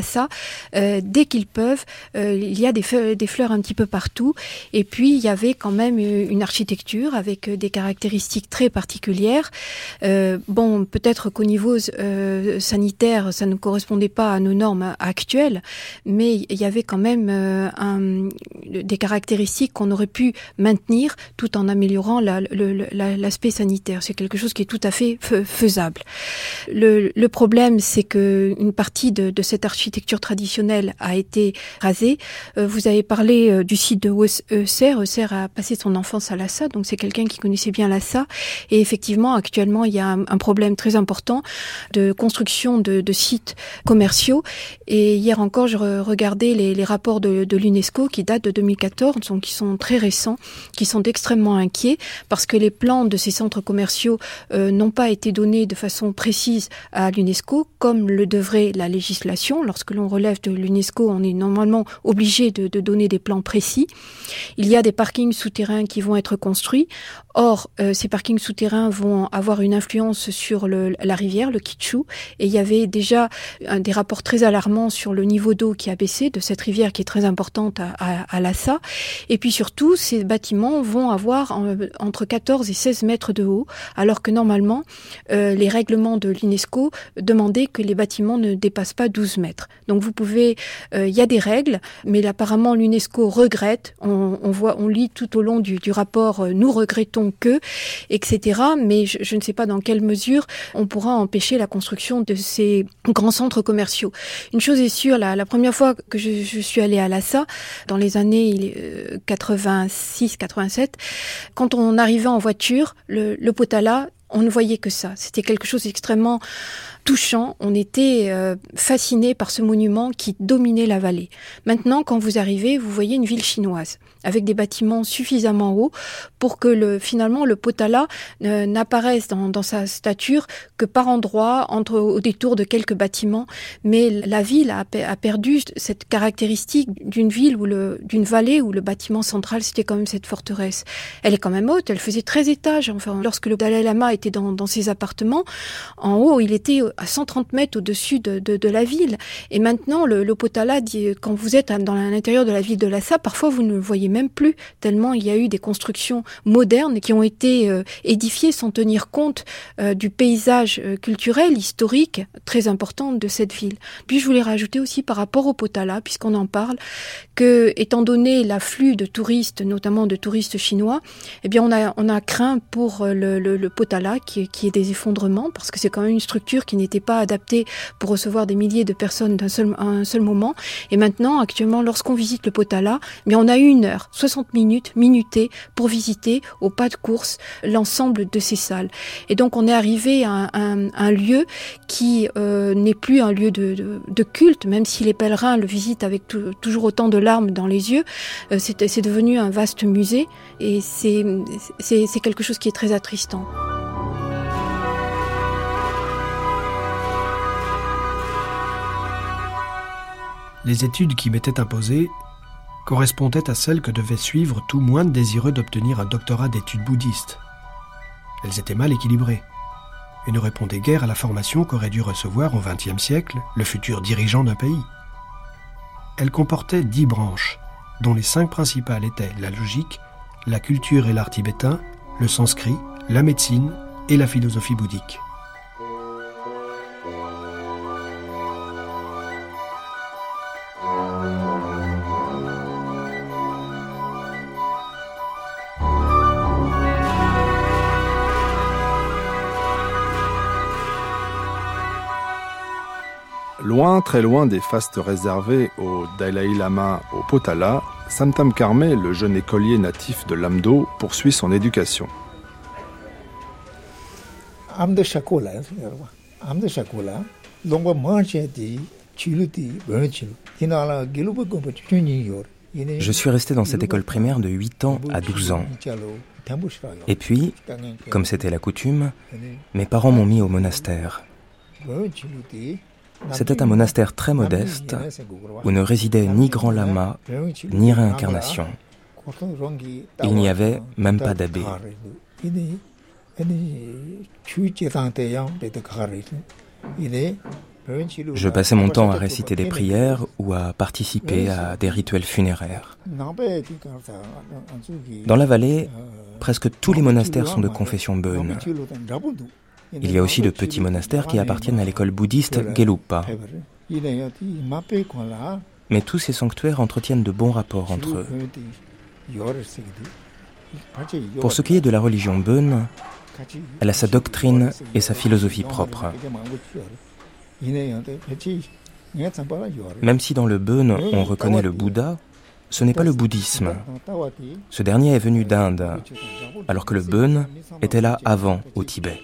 Euh, dès qu'ils peuvent, euh, il y a des, fleurs un petit peu partout. Et puis, il y avait quand même une architecture avec des caractéristiques très particulières. Euh, bon, peut-être qu'au niveau euh, sanitaire, ça ne correspondait pas à nos normes actuelles, mais il y avait quand même des caractéristiques qu'on aurait pu maintenir tout en améliorant l'aspect sanitaire. C'est quelque chose qui est tout à fait faisable. Le, problème, c'est que une partie de, cette architecture traditionnelle a été rasée. Euh, vous avez parlé euh, du site de Eusser. Eusser a passé son enfance à Lhasa, donc c'est quelqu'un qui connaissait bien Lhasa. Et effectivement, actuellement, il y a un, problème très important de construction de, sites commerciaux. Et hier encore, je regardais les, rapports de, de l'UNESCO qui datent de 2014, donc qui sont très récents qui sont extrêmement inquiets parce que les plans de ces centres commerciaux euh, n'ont pas été donnés de façon précise à l'UNESCO comme le devrait la législation. Lorsque l'on relève de l'UNESCO, on est normalement obligé de, donner des plans précis. Il y a des parkings souterrains qui vont être construits. Or, euh, ces parkings souterrains vont avoir une influence sur la rivière, le Kichu, et il y avait déjà des rapports très alarmants sur le niveau d'eau qui a baissé de cette rivière qui est très importante à, à, Lhasa. Et puis surtout, ces bâtiments vont avoir entre 14 et 16 mètres de haut, alors que normalement, euh, les règlements de l'UNESCO demandaient que les bâtiments ne dépassent pas 12 mètres. Donc vous pouvez, euh, il y a des règles, mais apparemment l'UNESCO regrette. On, voit, on lit tout au long du, rapport, euh, nous regrettons que, etc. Mais je, ne sais pas dans quelle mesure on pourra empêcher la construction de ces grands centres commerciaux. Une chose est sûre, la, première fois que je, suis allée à Lhasa, dans les années 80, 86, 87, quand on arrivait en voiture, le, le Potala, on ne voyait que ça. C'était quelque chose d'extrêmement touchant. On était euh, fasciné par ce monument qui dominait la vallée. Maintenant, quand vous arrivez, vous voyez une ville chinoise avec des bâtiments suffisamment hauts pour que le, finalement le Potala euh, n'apparaisse dans, dans, sa stature que par endroits, entre au détour de quelques bâtiments. Mais la ville a, a perdu cette caractéristique d'une ville ou d'une vallée où le bâtiment central c'était quand même cette forteresse. Elle est quand même haute. Elle faisait 13 étages. Enfin, lorsque le Dalai Lama était dans, dans ses appartements, en haut, il était à 130 mètres au-dessus de, de, de, la ville. Et maintenant, le, le Potala, dit, quand vous êtes dans l'intérieur de la ville de Lhasa, parfois vous ne le voyez même plus, tellement il y a eu des constructions modernes qui ont été euh, édifiées sans tenir compte euh, du paysage euh, culturel, historique, très important de cette ville. Puis je voulais rajouter aussi par rapport au Potala, puisqu'on en parle, que étant donné l'afflux de touristes, notamment de touristes chinois, eh bien on a, on a craint pour le, Potala qui, qui est des effondrements, parce que c'est quand même une structure qui n'était pas adaptée pour recevoir des milliers de personnes d'un seul, un seul moment. Et maintenant, actuellement, lorsqu'on visite le Potala, eh bien on a une heure 60 minutes, minutées, pour visiter au pas de course l'ensemble de ces salles. Et donc on est arrivé à un, lieu qui euh, n'est plus un lieu de, culte, même si les pèlerins le visitent avec toujours autant de larmes dans les yeux. Euh, c'est devenu un vaste musée et c'est quelque chose qui est très attristant. Les études qui m'étaient imposées correspondait à celle que devait suivre tout moine désireux d'obtenir un doctorat d'études bouddhistes. Elles étaient mal équilibrées et ne répondaient guère à la formation qu'aurait dû recevoir au XXe siècle le futur dirigeant d'un pays. Elles comportaient dix branches, dont les cinq principales étaient la logique, la culture et l'art tibétain, le sanskrit, la médecine et la philosophie bouddhique. Loin, très loin des fastes réservés au Dalai Lama au Potala, Samtam Karme, le jeune écolier natif de Lamdo, poursuit son éducation. Je suis resté dans cette école primaire de 8 ans à 12 ans. Et puis, comme c'était la coutume, mes parents m'ont mis au monastère. C'était un monastère très modeste où ne résidait ni grand lama ni réincarnation. Il n'y avait même pas d'abbé. Je passais mon temps à réciter des prières ou à participer à des rituels funéraires. Dans la vallée, presque tous les monastères sont de confession bonne. Il y a aussi de petits monastères qui appartiennent à l'école bouddhiste Gelugpa. Mais tous ces sanctuaires entretiennent de bons rapports entre eux. Pour ce qui est de la religion Bön, elle a sa doctrine et sa philosophie propre. Même si dans le Bön on reconnaît le Bouddha, ce n'est pas le bouddhisme. Ce dernier est venu d'Inde, alors que le Bön était là avant, au Tibet.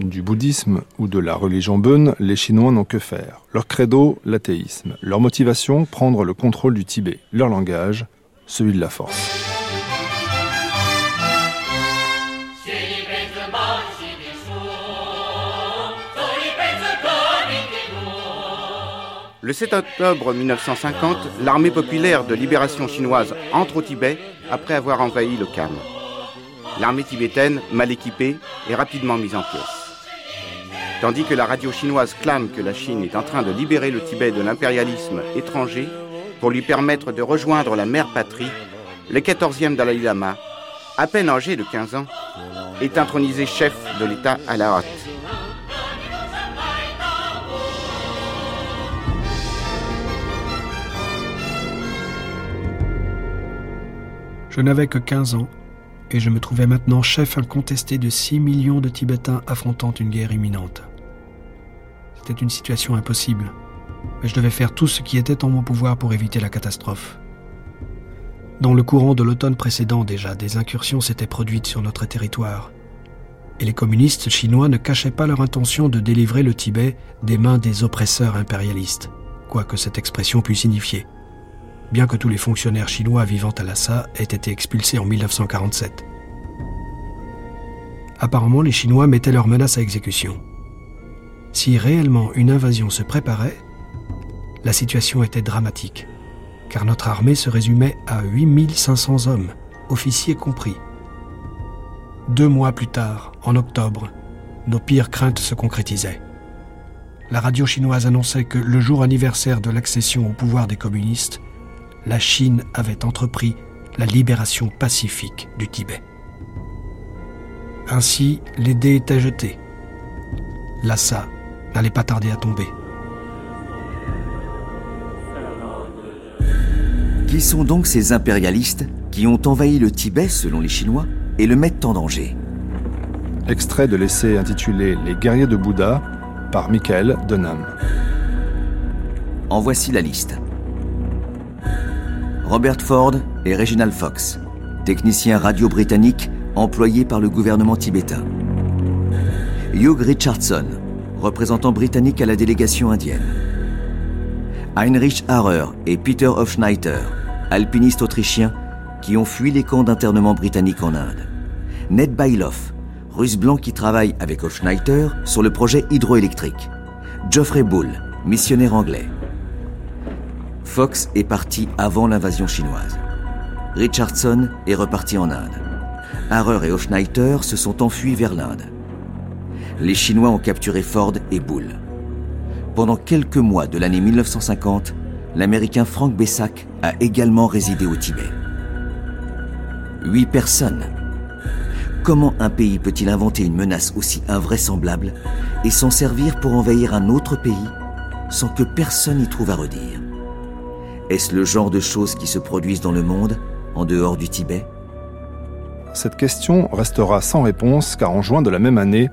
Du bouddhisme ou de la religion Bön, les Chinois n'ont que faire. Leur credo, l'athéisme. Leur motivation, prendre le contrôle du Tibet. Leur langage, celui de la force. Le 7 octobre 1950, l'armée populaire de libération chinoise entre au Tibet après avoir envahi le Kham. L'armée tibétaine, mal équipée, est rapidement mise en pièces. Tandis que la radio chinoise clame que la Chine est en train de libérer le Tibet de l'impérialisme étranger pour lui permettre de rejoindre la mère patrie, le 14e Dalai Lama, à peine âgé de 15 ans, est intronisé chef de l'État à la hâte. Je n'avais que 15 ans et je me trouvais maintenant chef incontesté de 6 millions de Tibétains affrontant une guerre imminente. C'était une situation impossible, mais je devais faire tout ce qui était en mon pouvoir pour éviter la catastrophe. Dans le courant de l'automne précédent déjà, des incursions s'étaient produites sur notre territoire, et les communistes chinois ne cachaient pas leur intention de délivrer le Tibet des mains des oppresseurs impérialistes, quoi que cette expression puisse signifier bien que tous les fonctionnaires chinois vivant à Lhasa aient été expulsés en 1947. Apparemment, les Chinois mettaient leurs menaces à exécution. Si réellement une invasion se préparait, la situation était dramatique, car notre armée se résumait à 8500 hommes, officiers compris. Deux mois plus tard, en octobre, nos pires craintes se concrétisaient. La radio chinoise annonçait que le jour anniversaire de l'accession au pouvoir des communistes, la Chine avait entrepris la libération pacifique du Tibet. Ainsi, les dés étaient jetés. Lhasa n'allait pas tarder à tomber. Qui sont donc ces impérialistes qui ont envahi le Tibet, selon les Chinois, et le mettent en danger Extrait de l'essai intitulé Les guerriers de Bouddha par Michael Dunham. En voici la liste. Robert Ford et Reginald Fox, techniciens radio britanniques employés par le gouvernement tibétain. Hugh Richardson, représentant britannique à la délégation indienne. Heinrich Harrer et Peter Hofschneider, alpinistes autrichiens qui ont fui les camps d'internement britanniques en Inde. Ned Bailoff, russe blanc qui travaille avec Hofschneider sur le projet hydroélectrique. Geoffrey Bull, missionnaire anglais. Fox est parti avant l'invasion chinoise. Richardson est reparti en Inde. Harrer et Hochneiter se sont enfuis vers l'Inde. Les Chinois ont capturé Ford et Bull. Pendant quelques mois de l'année 1950, l'Américain Frank Bessac a également résidé au Tibet. Huit personnes. Comment un pays peut-il inventer une menace aussi invraisemblable et s'en servir pour envahir un autre pays sans que personne y trouve à redire? Est-ce le genre de choses qui se produisent dans le monde, en dehors du Tibet? Cette question restera sans réponse car en juin de la même année,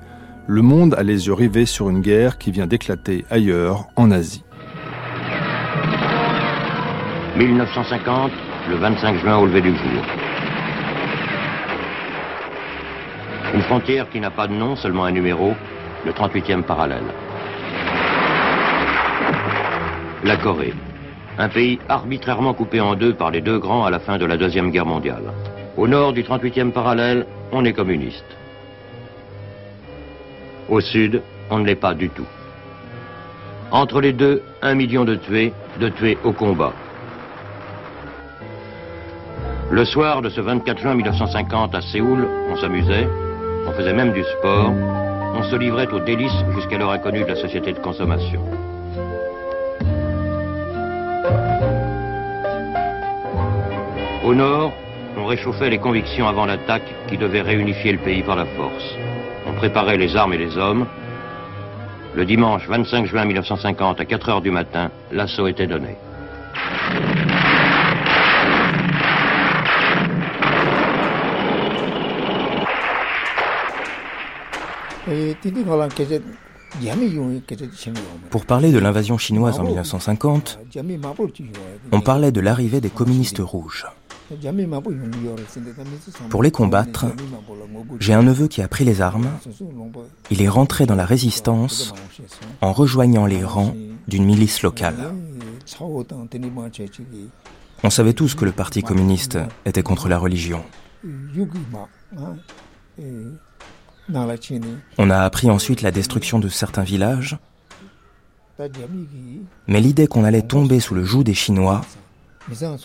le monde a les yeux rivés sur une guerre qui vient d'éclater ailleurs, en Asie. 1950, le 25 juin au lever du jour. Une frontière qui n'a pas de nom, seulement un numéro, le 38e parallèle. La Corée, un pays arbitrairement coupé en deux par les deux grands à la fin de la Deuxième Guerre mondiale. Au nord du 38e parallèle, on est communiste. Au sud, on ne l'est pas du tout. Entre les deux, un million de tués, de tués au combat. Le soir de ce 24 juin 1950 à Séoul, on s'amusait, on faisait même du sport, on se livrait aux délices jusqu'alors inconnues de la société de consommation. Au nord, on réchauffait les convictions avant l'attaque qui devait réunifier le pays par la force. On préparait les armes et les hommes. Le dimanche 25 juin 1950 à 4 heures du matin, l'assaut était donné. Pour parler de l'invasion chinoise en 1950, on parlait de l'arrivée des communistes rouges. Pour les combattre, j'ai un neveu qui a pris les armes. Il est rentré dans la résistance en rejoignant les rangs d'une milice locale. On savait tous que le Parti communiste était contre la religion. On a appris ensuite la destruction de certains villages, mais l'idée qu'on allait tomber sous le joug des Chinois,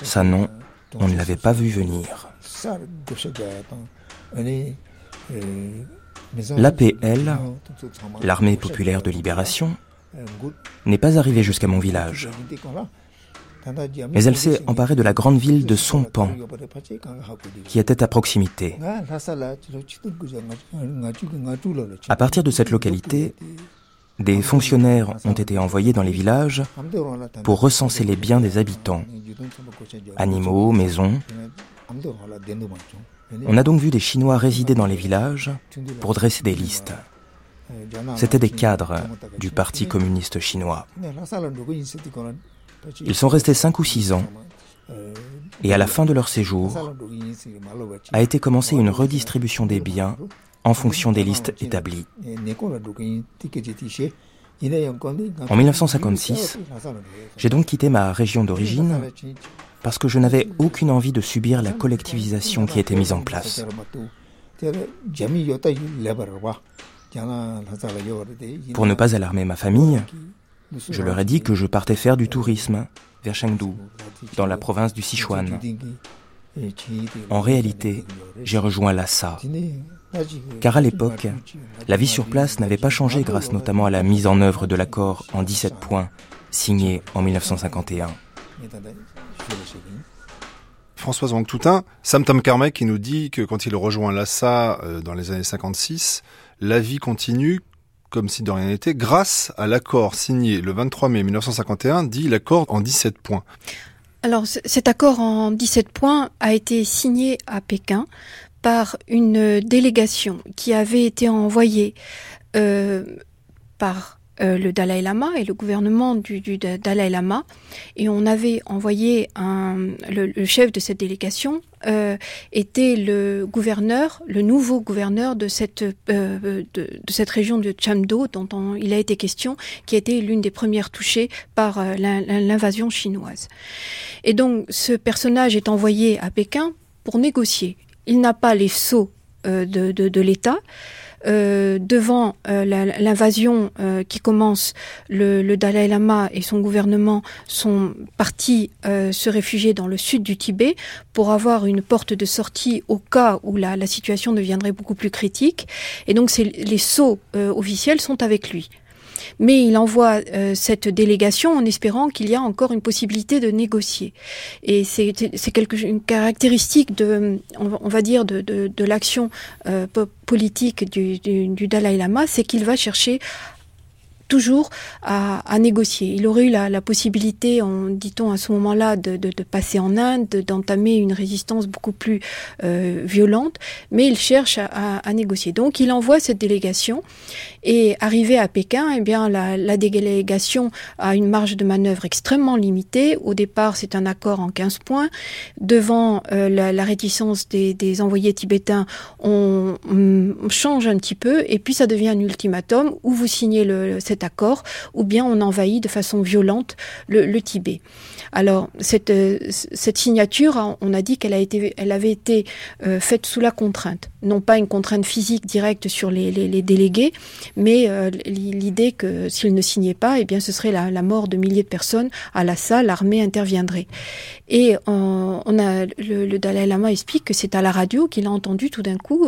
ça non, on ne l'avait pas vu venir. L'APL, l'armée populaire de libération, n'est pas arrivée jusqu'à mon village. Mais elle s'est emparée de la grande ville de Sompan, qui était à proximité. À partir de cette localité, des fonctionnaires ont été envoyés dans les villages pour recenser les biens des habitants, animaux, maisons. On a donc vu des Chinois résider dans les villages pour dresser des listes. C'étaient des cadres du Parti communiste chinois. Ils sont restés cinq ou six ans et à la fin de leur séjour a été commencée une redistribution des biens en fonction des listes établies. En 1956, j'ai donc quitté ma région d'origine parce que je n'avais aucune envie de subir la collectivisation qui était mise en place. Pour ne pas alarmer ma famille, je leur ai dit que je partais faire du tourisme vers Chengdu, dans la province du Sichuan. En réalité, j'ai rejoint Lhasa, car à l'époque, la vie sur place n'avait pas changé grâce notamment à la mise en œuvre de l'accord en 17 points signé en 1951. Françoise Wang-Toutin, Sam Tam Carmec qui nous dit que quand il rejoint Lhasa euh, dans les années 56, la vie continue comme si de rien n'était, grâce à l'accord signé le 23 mai 1951, dit l'accord en 17 points. Alors cet accord en 17 points a été signé à Pékin par une délégation qui avait été envoyée euh, par euh, le Dalai Lama et le gouvernement du, Dalai Lama. Et on avait envoyé le, chef de cette délégation euh, était le gouverneur, le nouveau gouverneur de cette, de, cette région de Chamdo dont il a été question, qui a été l'une des premières touchées par l'invasion chinoise. Et donc ce personnage est envoyé à Pékin pour négocier il n'a pas les sceaux euh, de, l'État. euh, devant euh, l'invasion qui commence, le, le, Dalai Lama et son gouvernement sont partis se réfugier dans le sud du Tibet pour avoir une porte de sortie au cas où la, la situation deviendrait beaucoup plus critique. Et donc les sceaux officiels sont avec lui mais il envoie euh, cette délégation en espérant qu'il y a encore une possibilité de négocier. Et c'est quelque une caractéristique de, on va dire, de, de, de l'action euh, politique du, du, du Dalai Lama, c'est qu'il va chercher toujours à, négocier. Il aurait eu la, la possibilité, dit-on à ce moment-là, de, passer en Inde, d'entamer une résistance beaucoup plus euh, violente, mais il cherche à, négocier. Donc il envoie cette délégation et arrivé à Pékin, eh bien la, délégation a une marge de manœuvre extrêmement limitée. Au départ, c'est un accord en 15 points. Devant euh, la, réticence des, envoyés tibétains, on, on, change un petit peu et puis ça devient un ultimatum où vous signez le, cet ou bien on envahit de façon violente le, Tibet. Alors cette, euh, cette signature, on a dit qu'elle a été, elle avait été euh, faite sous la contrainte, non pas une contrainte physique directe sur les, les, délégués, mais euh, l'idée que s'ils ne signaient pas, eh bien ce serait la, la, mort de milliers de personnes. À salle, l'armée interviendrait. Et on, a le, Dalai Lama explique que c'est à la radio qu'il a entendu tout d'un coup.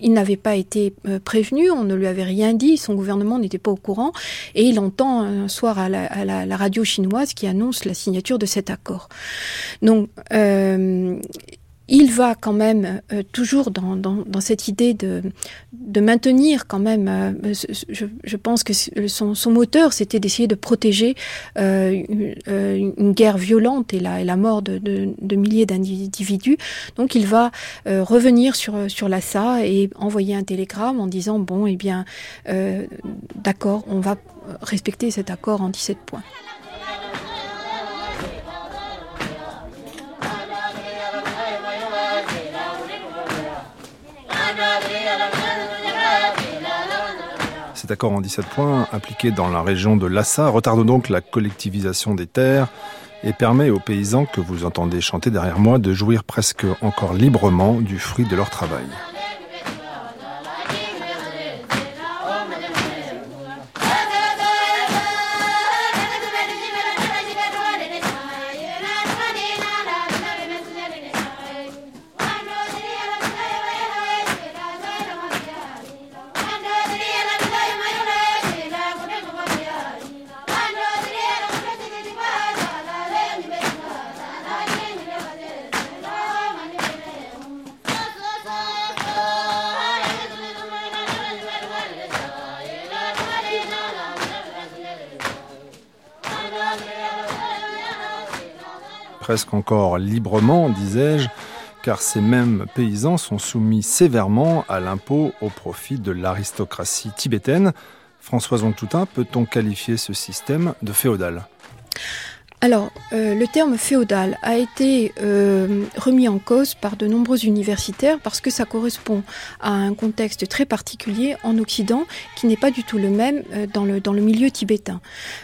Il n'avait pas été prévenu, on ne lui avait rien dit, son gouvernement n'était pas au courant, et il entend un soir à la, radio chinoise qui annonce la signature de cet accord. Donc, euh, il va quand même euh, toujours dans, cette idée de, maintenir quand même, euh, je, pense que son, moteur, c'était d'essayer de protéger euh, une, guerre violente et la, mort de, milliers d'individus. Donc il va revenir sur, sur Lhasa et envoyer un télégramme en disant, bon, eh bien, d'accord, on va respecter cet accord en 17 points. Cet accord en 17 points, appliqué dans la région de Lhasa, retarde donc la collectivisation des terres et permet aux paysans que vous entendez chanter derrière moi de jouir presque encore librement du fruit de leur travail. Presque encore librement, disais-je, car ces mêmes paysans sont soumis sévèrement à l'impôt au profit de l'aristocratie tibétaine. François Toutin, peut-on qualifier ce système de féodal? Alors, euh, le terme féodal a été euh, remis en cause par de nombreux universitaires parce que ça correspond à un contexte très particulier en Occident qui n'est pas du tout le même euh, dans, le, dans le milieu tibétain.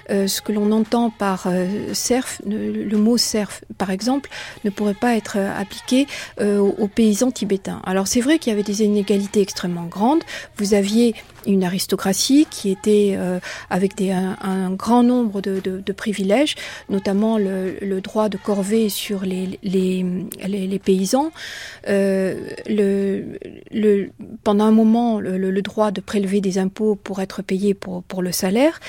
Ce que l'on entend par serf, le, mot serf par exemple, ne pourrait pas être appliqué euh, aux paysans tibétains. Alors c'est vrai qu'il y avait des inégalités extrêmement grandes. Vous aviez une aristocratie qui était euh, avec un, grand nombre de, privilèges, notamment le, droit de corvée sur les, paysans, euh, pendant un moment le, droit de prélever des impôts pour être payé pour, le salaire.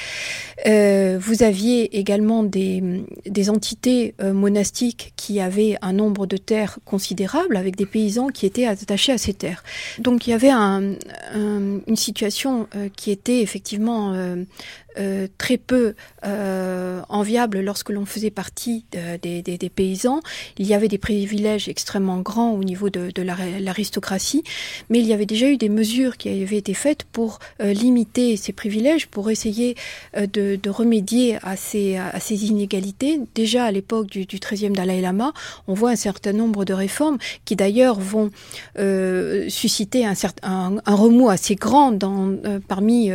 Euh, vous aviez également des, entités monastiques qui avaient un nombre de terres considérable avec des paysans qui étaient attachés à ces terres. Donc il y avait un, un, une situation euh, qui était effectivement euh, très peu euh, enviable lorsque l'on faisait partie de, de, de, des paysans. Il y avait des privilèges extrêmement grands au niveau de, l'aristocratie, mais il y avait déjà eu des mesures qui avaient été faites pour euh, limiter ces privilèges, pour essayer de, remédier à ces, inégalités. Déjà à l'époque du, du 13e Dalai Lama, on voit un certain nombre de réformes qui d'ailleurs vont susciter un, remous assez grand parmi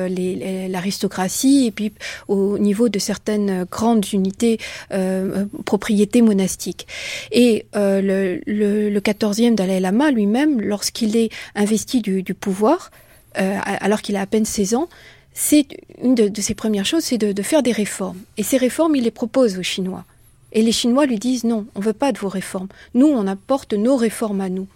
l'aristocratie et puis au niveau de certaines grandes unités euh, propriétés monastiques. Et euh, le, le, le 14e Dalai Lama lui-même, lorsqu'il est investi du, pouvoir, alors qu'il a à peine 16 ans, c'est une de, ses premières choses, c'est de, faire des réformes. Et ces réformes, il les propose aux Chinois. Et les Chinois lui disent non, on ne veut pas de vos réformes. Nous, on apporte nos réformes à nous.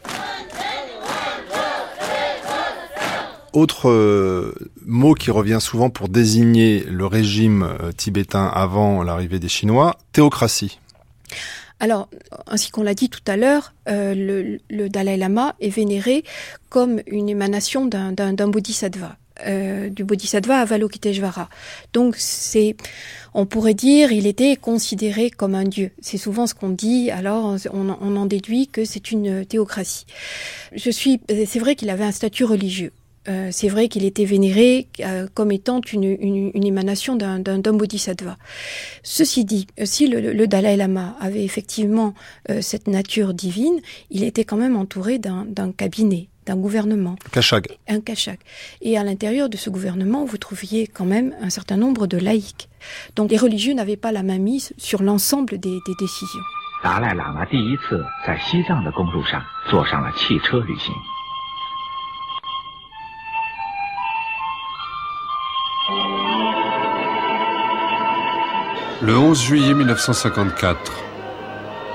Autre euh, mot qui revient souvent pour désigner le régime euh, tibétain avant l'arrivée des Chinois, théocratie. Alors, ainsi qu'on l'a dit tout à l'heure, euh, le, Dalai Lama est vénéré comme une émanation d'un bodhisattva. du bodhisattva Avalokiteshvara. Donc c'est, on pourrait dire, il était considéré comme un dieu. C'est souvent ce qu'on dit. Alors on, on en déduit que c'est une théocratie. Je suis, c'est vrai qu'il avait un statut religieux. Euh, c'est vrai qu'il était vénéré euh, comme étant une, émanation d'un bodhisattva. Ceci dit, euh, si le, Dalai Lama avait effectivement cette nature divine, il était quand même entouré d'un cabinet, d'un gouvernement. Kachag. Un Kachag. Et à l'intérieur de ce gouvernement, vous trouviez quand même un certain nombre de laïcs. Donc les religieux n'avaient pas la main mise sur l'ensemble des, des décisions. Dalai Lama Le 11 juillet 1954,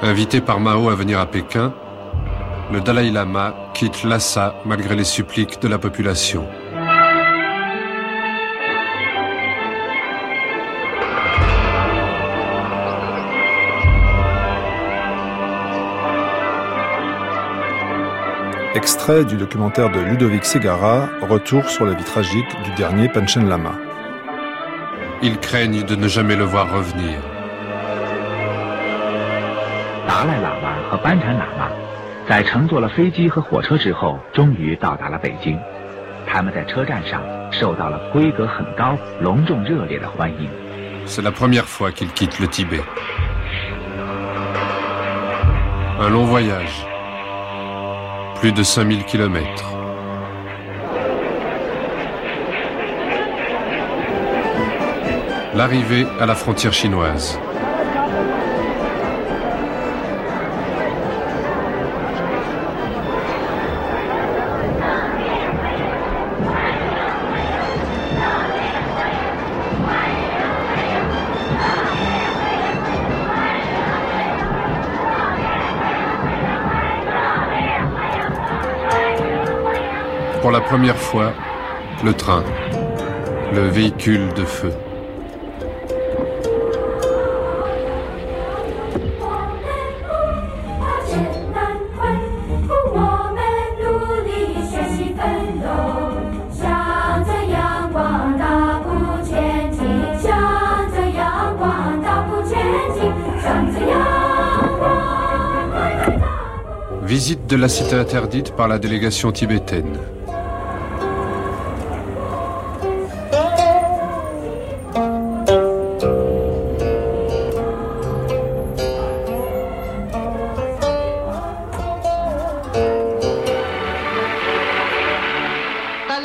invité par Mao à venir à Pékin, le Dalai Lama quitte Lhasa malgré les suppliques de la population. Extrait du documentaire de Ludovic Segara, Retour sur la vie tragique du dernier Panchen Lama. Ils craignent de ne jamais le voir revenir. C'est la première fois qu'ils quittent le Tibet. Un long voyage. Plus de 5000 kilomètres. L'arrivée à la frontière chinoise. Pour la première fois, le train, le véhicule de feu. De la cité interdite par la délégation tibétaine.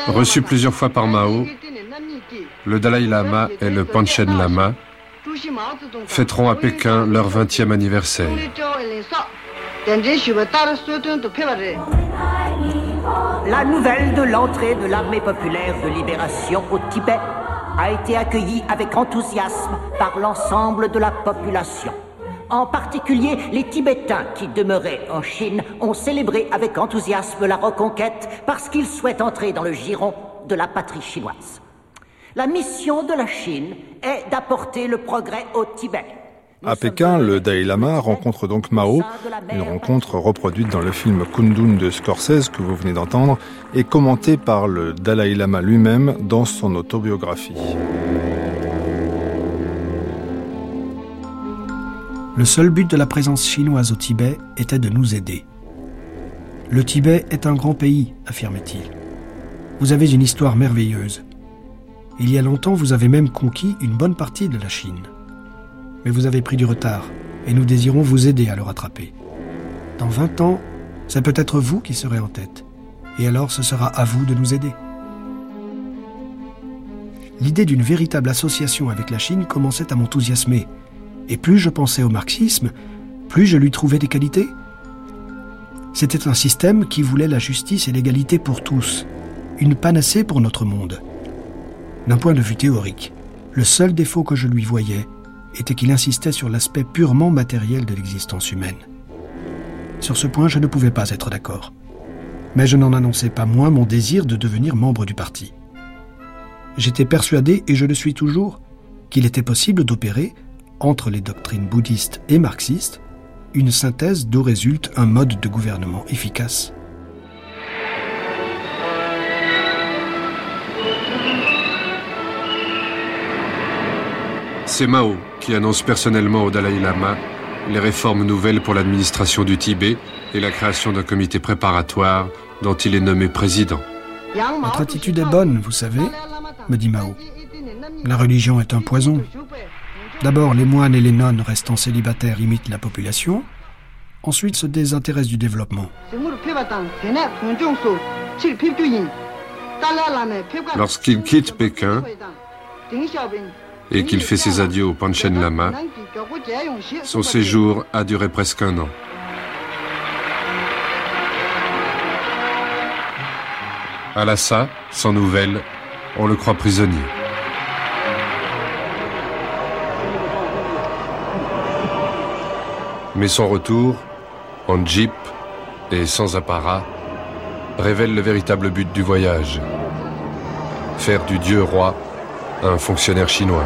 Reçu plusieurs fois par Mao, le Dalai Lama et le Panchen Lama fêteront à Pékin leur 20e anniversaire. La nouvelle de l'entrée de l'armée populaire de libération au Tibet a été accueillie avec enthousiasme par l'ensemble de la population. En particulier, les Tibétains qui demeuraient en Chine ont célébré avec enthousiasme la reconquête parce qu'ils souhaitent entrer dans le giron de la patrie chinoise. La mission de la Chine est d'apporter le progrès au Tibet à Pékin, le Dalai Lama rencontre donc Mao, une rencontre reproduite dans le film Kundun de Scorsese que vous venez d'entendre et commentée par le Dalai Lama lui-même dans son autobiographie. Le seul but de la présence chinoise au Tibet était de nous aider. Le Tibet est un grand pays, affirmait-il. Vous avez une histoire merveilleuse. Il y a longtemps, vous avez même conquis une bonne partie de la Chine mais vous avez pris du retard, et nous désirons vous aider à le rattraper. Dans 20 ans, c'est peut-être vous qui serez en tête, et alors ce sera à vous de nous aider. L'idée d'une véritable association avec la Chine commençait à m'enthousiasmer, et plus je pensais au marxisme, plus je lui trouvais des qualités. C'était un système qui voulait la justice et l'égalité pour tous, une panacée pour notre monde. D'un point de vue théorique, le seul défaut que je lui voyais était qu'il insistait sur l'aspect purement matériel de l'existence humaine. Sur ce point, je ne pouvais pas être d'accord. Mais je n'en annonçais pas moins mon désir de devenir membre du parti. J'étais persuadé, et je le suis toujours, qu'il était possible d'opérer, entre les doctrines bouddhistes et marxistes, une synthèse d'où résulte un mode de gouvernement efficace. C'est Mao qui annonce personnellement au Dalai Lama les réformes nouvelles pour l'administration du Tibet et la création d'un comité préparatoire dont il est nommé président. Votre attitude est bonne, vous savez, me dit Mao. La religion est un poison. D'abord, les moines et les nonnes restant célibataires imitent la population, ensuite se désintéressent du développement. Lorsqu'il quitte Pékin et qu'il fait ses adieux au Panchen Lama, son séjour a duré presque un an. À sans nouvelles, on le croit prisonnier. Mais son retour, en jeep et sans apparat, révèle le véritable but du voyage. Faire du dieu roi un fonctionnaire chinois.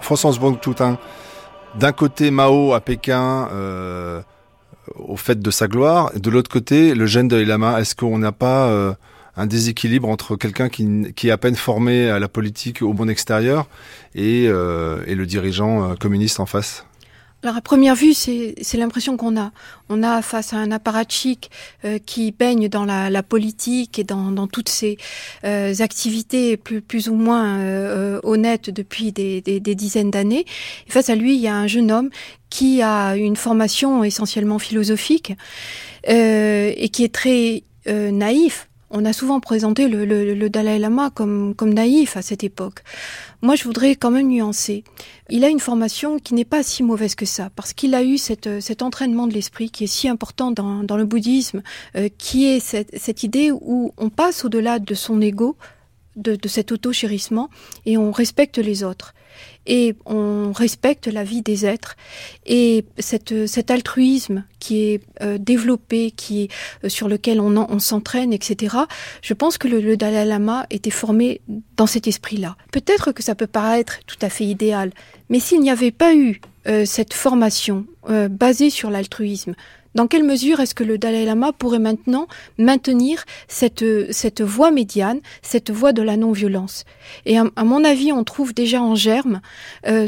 François Toutin, d'un côté Mao à Pékin, euh, au fait de sa gloire, et de l'autre côté le jeune Dalai Lama. Est-ce qu'on n'a pas euh, un déséquilibre entre quelqu'un qui, qui, est à peine formé à la politique au monde extérieur et, euh, et le dirigeant communiste en face? Alors à première vue, c'est l'impression qu'on a. On a face à un apparatchik euh, qui baigne dans la, politique et dans, toutes ses euh, activités plus, ou moins euh, honnêtes depuis des, des, des dizaines d'années. Face à lui, il y a un jeune homme qui a une formation essentiellement philosophique et qui est très naïf. On a souvent présenté le, le, le Dalai Lama comme, comme naïf à cette époque. Moi, je voudrais quand même nuancer. Il a une formation qui n'est pas si mauvaise que ça, parce qu'il a eu cette, cet entraînement de l'esprit qui est si important dans, dans le bouddhisme, euh, qui est cette, cette idée où on passe au-delà de son ego, de, de cet auto-chérissement, et on respecte les autres et on respecte la vie des êtres. Et cet altruisme qui est euh, développé, qui est euh, sur lequel on, s'entraîne, etc. Je pense que le, Dalai Lama était formé dans cet esprit-là. Peut-être que ça peut paraître tout à fait idéal, mais s'il n'y avait pas eu euh, cette formation basée sur l'altruisme, dans quelle mesure est-ce que le Dalai Lama pourrait maintenant maintenir cette, cette voie médiane, cette voie de la non-violence? Et à, mon avis, on trouve déjà en germe, euh,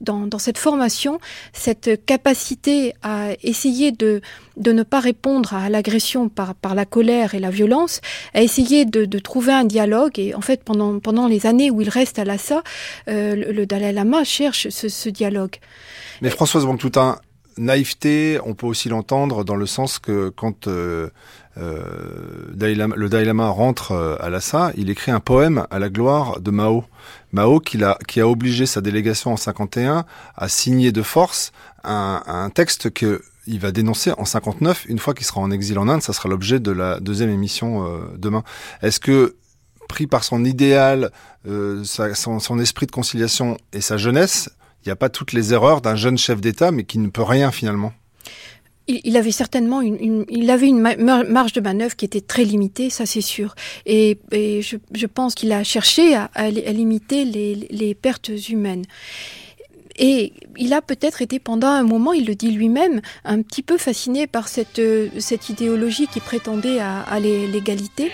dans, cette formation, cette capacité à essayer de, de ne pas répondre à l'agression par, par la colère et la violence, à essayer de, trouver un dialogue. Et en fait, pendant, pendant les années où il reste à Lhasa, euh, le, Dalai Lama cherche ce, ce dialogue. Mais Françoise Bangtoutin, naïveté, on peut aussi l'entendre dans le sens que quand euh, euh, le Dalai Lama rentre euh, à Lhasa, il écrit un poème à la gloire de Mao. Mao qui a, obligé sa délégation en 51 à signer de force un, texte que il va dénoncer en 59, une fois qu'il sera en exil en Inde, ça sera l'objet de la deuxième émission demain. Est-ce que pris par son idéal, son esprit de conciliation et sa jeunesse, il n'y a pas toutes les erreurs d'un jeune chef d'État, mais qui ne peut rien finalement. Il, avait certainement une, il avait une marge de manœuvre qui était très limitée, ça c'est sûr. Et, je, pense qu'il a cherché à, limiter les, pertes humaines. Et il a peut-être été pendant un moment, il le dit lui-même, un petit peu fasciné par cette, cette idéologie qui prétendait à l'égalité.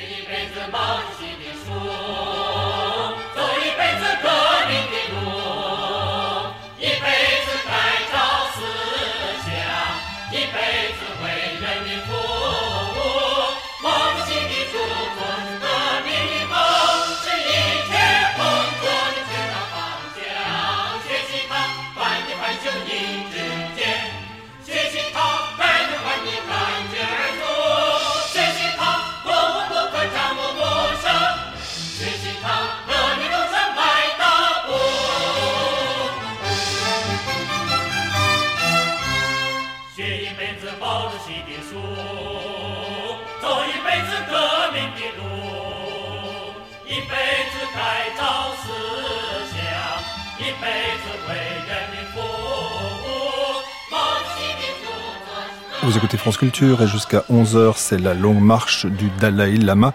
Vous écoutez France Culture et jusqu'à 11h, c'est la longue marche du Dalai Lama.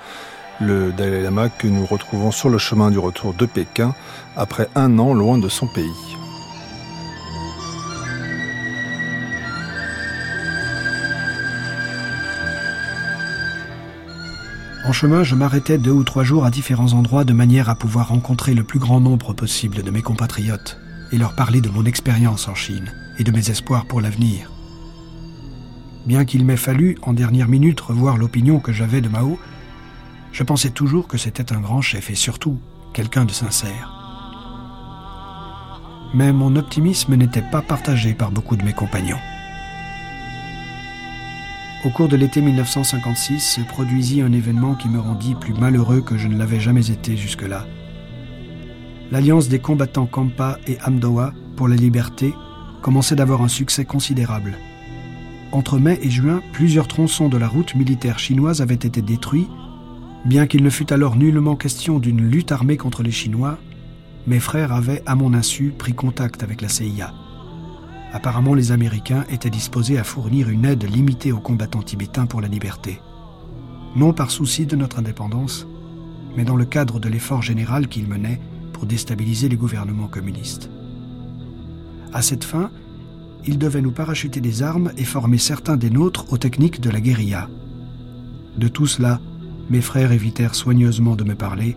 Le Dalai Lama que nous retrouvons sur le chemin du retour de Pékin après un an loin de son pays. En chemin, je m'arrêtais deux ou trois jours à différents endroits de manière à pouvoir rencontrer le plus grand nombre possible de mes compatriotes et leur parler de mon expérience en Chine et de mes espoirs pour l'avenir. Bien qu'il m'ait fallu, en dernière minute, revoir l'opinion que j'avais de Mao, je pensais toujours que c'était un grand chef et surtout quelqu'un de sincère. Mais mon optimisme n'était pas partagé par beaucoup de mes compagnons. Au cours de l'été 1956 se produisit un événement qui me rendit plus malheureux que je ne l'avais jamais été jusque-là. L'alliance des combattants Kampa et Amdoa pour la liberté commençait d'avoir un succès considérable. Entre mai et juin, plusieurs tronçons de la route militaire chinoise avaient été détruits. Bien qu'il ne fût alors nullement question d'une lutte armée contre les Chinois, mes frères avaient, à mon insu, pris contact avec la CIA. Apparemment, les Américains étaient disposés à fournir une aide limitée aux combattants tibétains pour la liberté. Non par souci de notre indépendance, mais dans le cadre de l'effort général qu'ils menaient pour déstabiliser les gouvernements communistes. À cette fin, ils devaient nous parachuter des armes et former certains des nôtres aux techniques de la guérilla. De tout cela, mes frères évitèrent soigneusement de me parler,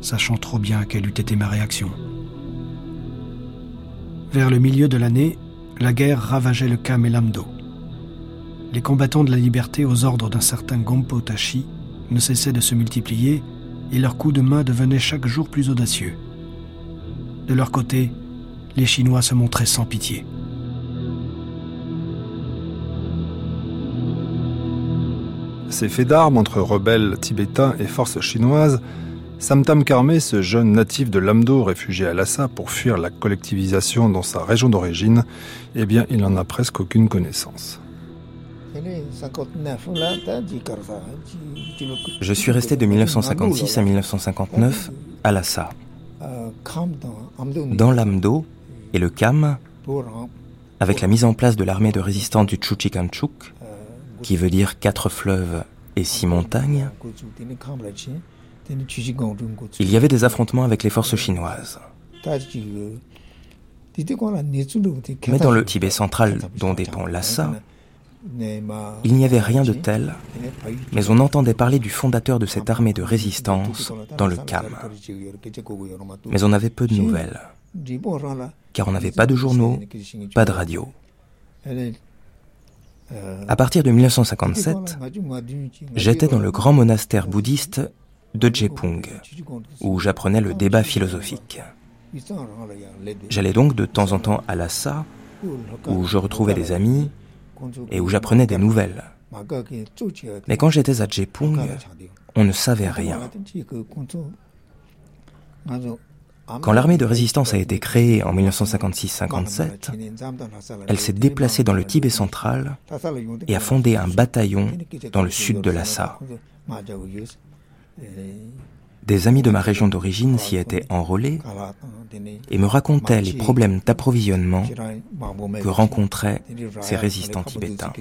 sachant trop bien quelle eût été ma réaction. Vers le milieu de l'année, la guerre ravageait le Kam et l'Amdo. Les combattants de la liberté aux ordres d'un certain Gompo Tashi ne cessaient de se multiplier et leurs coups de main devenaient chaque jour plus audacieux. De leur côté, les Chinois se montraient sans pitié. Ces faits d'armes entre rebelles tibétains et forces chinoises, Samtam Karmé, ce jeune natif de Lamdo réfugié à Lhasa pour fuir la collectivisation dans sa région d'origine, eh bien, il n'en a presque aucune connaissance. Je suis resté de 1956 à 1959 à Lhasa. Dans l'Amdo et le Kam, avec la mise en place de l'armée de résistance du Chuchikanchuk, qui veut dire quatre fleuves et six montagnes, il y avait des affrontements avec les forces chinoises. Mais dans le Tibet central dont dépend Lhasa, il n'y avait rien de tel, mais on entendait parler du fondateur de cette armée de résistance dans le Kam. Mais on avait peu de nouvelles, car on n'avait pas de journaux, pas de radio. À partir de 1957, j'étais dans le grand monastère bouddhiste de Jepung, où j'apprenais le débat philosophique. J'allais donc de temps en temps à Lhasa, où je retrouvais des amis et où j'apprenais des nouvelles. Mais quand j'étais à Jepung, on ne savait rien. Quand l'armée de résistance a été créée en 1956-57, elle s'est déplacée dans le Tibet central et a fondé un bataillon dans le sud de Lhasa. Des amis de ma région d'origine s'y étaient enrôlés et me racontaient les problèmes d'approvisionnement que rencontraient ces résistants tibétains.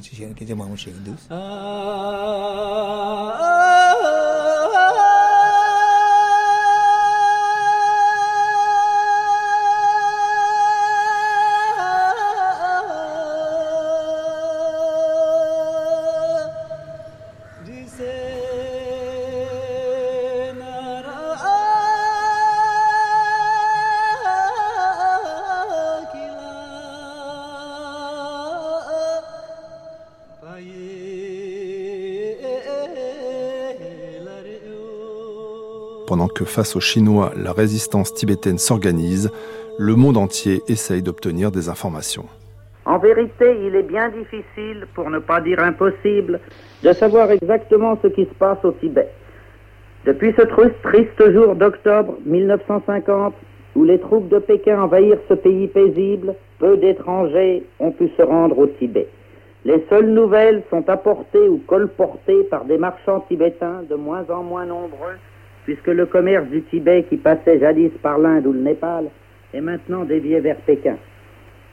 Pendant que face aux Chinois, la résistance tibétaine s'organise, le monde entier essaye d'obtenir des informations. En vérité, il est bien difficile, pour ne pas dire impossible, de savoir exactement ce qui se passe au Tibet. Depuis ce triste jour d'octobre 1950, où les troupes de Pékin envahirent ce pays paisible, peu d'étrangers ont pu se rendre au Tibet. Les seules nouvelles sont apportées ou colportées par des marchands tibétains de moins en moins nombreux, puisque le commerce du Tibet qui passait jadis par l'Inde ou le Népal est maintenant dévié vers Pékin.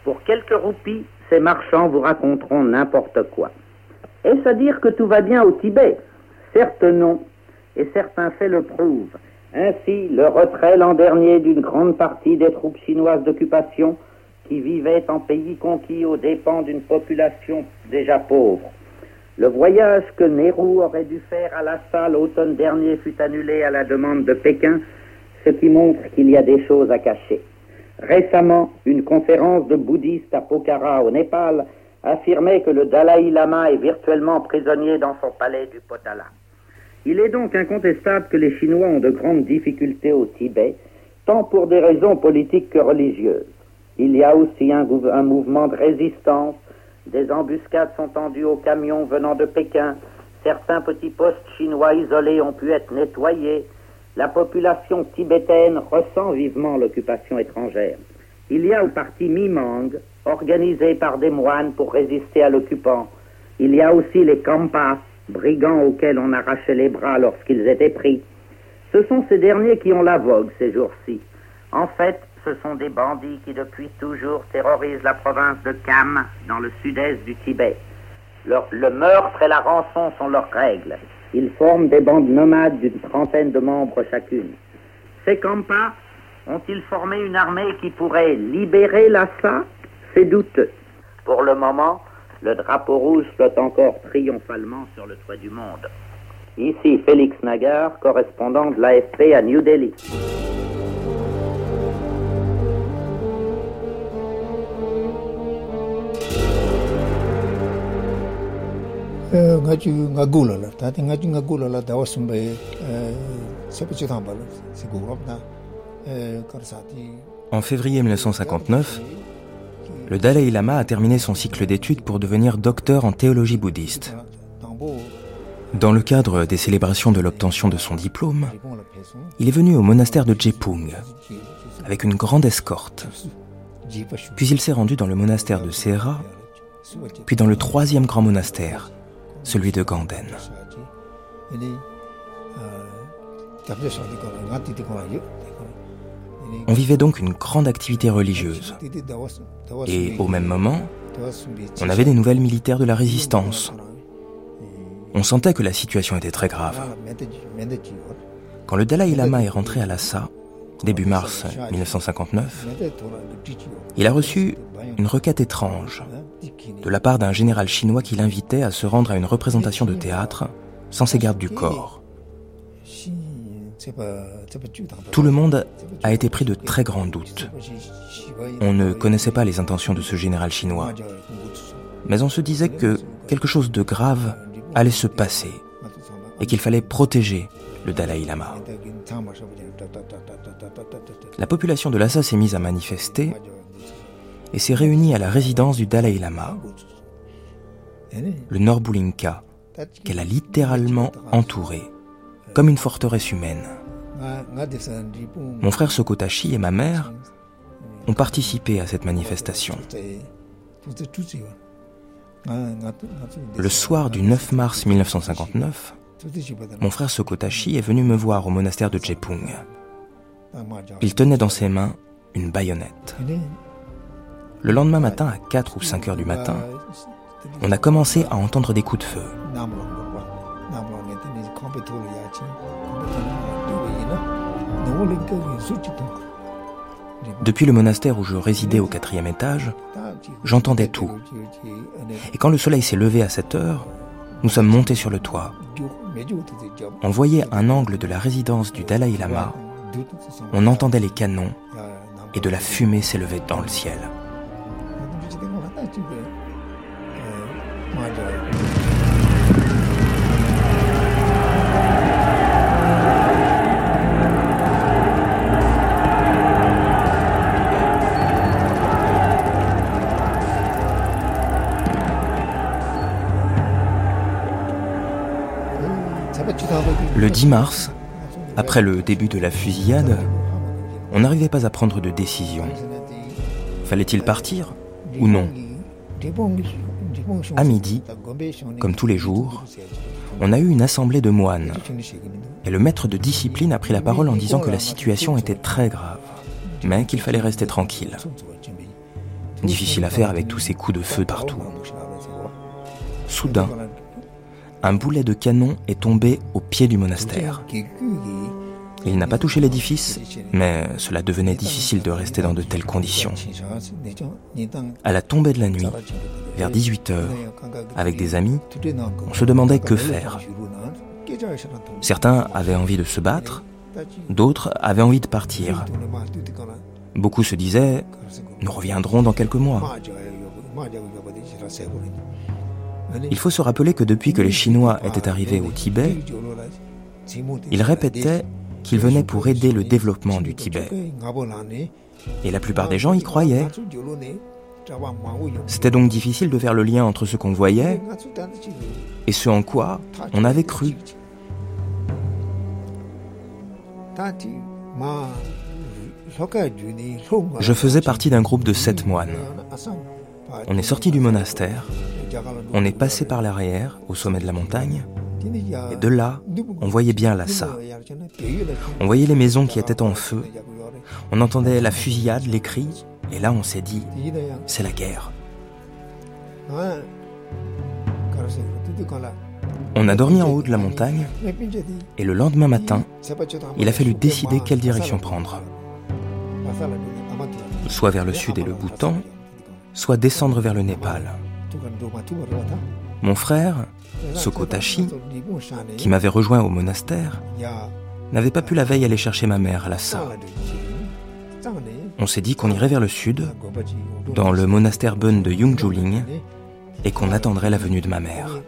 Pour quelques roupies, ces marchands vous raconteront n'importe quoi. Est-ce à dire que tout va bien au Tibet? Certes non, et certains faits le prouvent. Ainsi, le retrait l'an dernier d'une grande partie des troupes chinoises d'occupation qui vivaient en pays conquis aux dépens d'une population déjà pauvre. Le voyage que Nehru aurait dû faire à Lhasa l'automne dernier fut annulé à la demande de Pékin, ce qui montre qu'il y a des choses à cacher. Récemment, une conférence de bouddhistes à Pokhara au Népal affirmait que le Dalai Lama est virtuellement prisonnier dans son palais du Potala. Il est donc incontestable que les Chinois ont de grandes difficultés au Tibet, tant pour des raisons politiques que religieuses. Il y a aussi un mouvement de résistance, des embuscades sont tendues aux camions venant de Pékin, certains petits postes chinois isolés ont pu être nettoyés, la population tibétaine ressent vivement l'occupation étrangère. Il y a un parti Mimang, organisé par des moines pour résister à l'occupant. Il y a aussi les Kampas, brigands auxquels on arrachait les bras lorsqu'ils étaient pris. Ce sont ces derniers qui ont la vogue ces jours-ci. En fait, ce sont des bandits qui depuis toujours terrorisent la province de Kham dans le sud-est du Tibet. le meurtre et la rançon sont leurs règles. Ils forment des bandes nomades d'une trentaine de membres chacune. Ces Kampas ont-ils formé une armée qui pourrait libérer Lhasa? C'est douteux. Pour le moment, le drapeau rouge flotte encore triomphalement sur le toit du monde. Ici Félix Nagar, correspondant de l'AFP à New Delhi. En février 1959, le Dalai Lama a terminé son cycle d'études pour devenir docteur en théologie bouddhiste. Dans le cadre des célébrations de l'obtention de son diplôme, il est venu au monastère de Jepung avec une grande escorte. Puis il s'est rendu dans le monastère de Sera, puis dans le troisième grand monastère, celui de Ganden. On vivait donc une grande activité religieuse. Et au même moment, on avait des nouvelles militaires de la résistance. On sentait que la situation était très grave. Quand le Dalai Lama est rentré à Lhasa, début mars 1959, il a reçu une requête étrange de la part d'un général chinois qui l'invitait à se rendre à une représentation de théâtre sans ses gardes du corps. Tout le monde a été pris de très grands doutes. On ne connaissait pas les intentions de ce général chinois, mais on se disait que quelque chose de grave allait se passer et qu'il fallait protéger le Dalai Lama. La population de Lhasa s'est mise à manifester et s'est réunie à la résidence du Dalai Lama, le Norbulinka, qu'elle a littéralement entouré, comme une forteresse humaine. Mon frère Sokotashi et ma mère ont participé à cette manifestation. Le soir du 9 mars 1959, mon frère Sokotashi est venu me voir au monastère de Jepung. Il tenait dans ses mains une baïonnette. Le lendemain matin, à 4 ou 5 heures du matin, on a commencé à entendre des coups de feu. Depuis le monastère où je résidais au quatrième étage, j'entendais tout. Et quand le soleil s'est levé à 7 heures, nous sommes montés sur le toit. On voyait un angle de la résidence du Dalai Lama. On entendait les canons et de la fumée s'élevait dans le ciel. Le 10 mars, après le début de la fusillade, on n'arrivait pas à prendre de décision. Fallait-il partir ou non? À midi, comme tous les jours, on a eu une assemblée de moines. Et le maître de discipline a pris la parole en disant que la situation était très grave, mais qu'il fallait rester tranquille. Difficile à faire avec tous ces coups de feu partout. Soudain, un boulet de canon est tombé au pied du monastère. Il n'a pas touché l'édifice, mais cela devenait difficile de rester dans de telles conditions. À la tombée de la nuit, vers 18 heures, avec des amis, on se demandait que faire. Certains avaient envie de se battre, d'autres avaient envie de partir. Beaucoup se disaient, nous reviendrons dans quelques mois. Il faut se rappeler que depuis que les Chinois étaient arrivés au Tibet, ils répétaient qu'ils venaient pour aider le développement du Tibet. Et la plupart des gens y croyaient. C'était donc difficile de faire le lien entre ce qu'on voyait et ce en quoi on avait cru. Je faisais partie d'un groupe de sept moines. On est sorti du monastère, on est passé par l'arrière, au sommet de la montagne, et de là, on voyait bien Lhasa. On voyait les maisons qui étaient en feu, on entendait la fusillade, les cris, et là on s'est dit, c'est la guerre. On a dormi en haut de la montagne, et le lendemain matin, il a fallu décider quelle direction prendre. Soit vers le sud et le Bhoutan, soit descendre vers le Népal. Mon frère, Sokotashi, qui m'avait rejoint au monastère, n'avait pas pu la veille aller chercher ma mère à Lhasa. On s'est dit qu'on irait vers le sud, dans le monastère Bun de Yungjuling, et qu'on attendrait la venue de ma mère.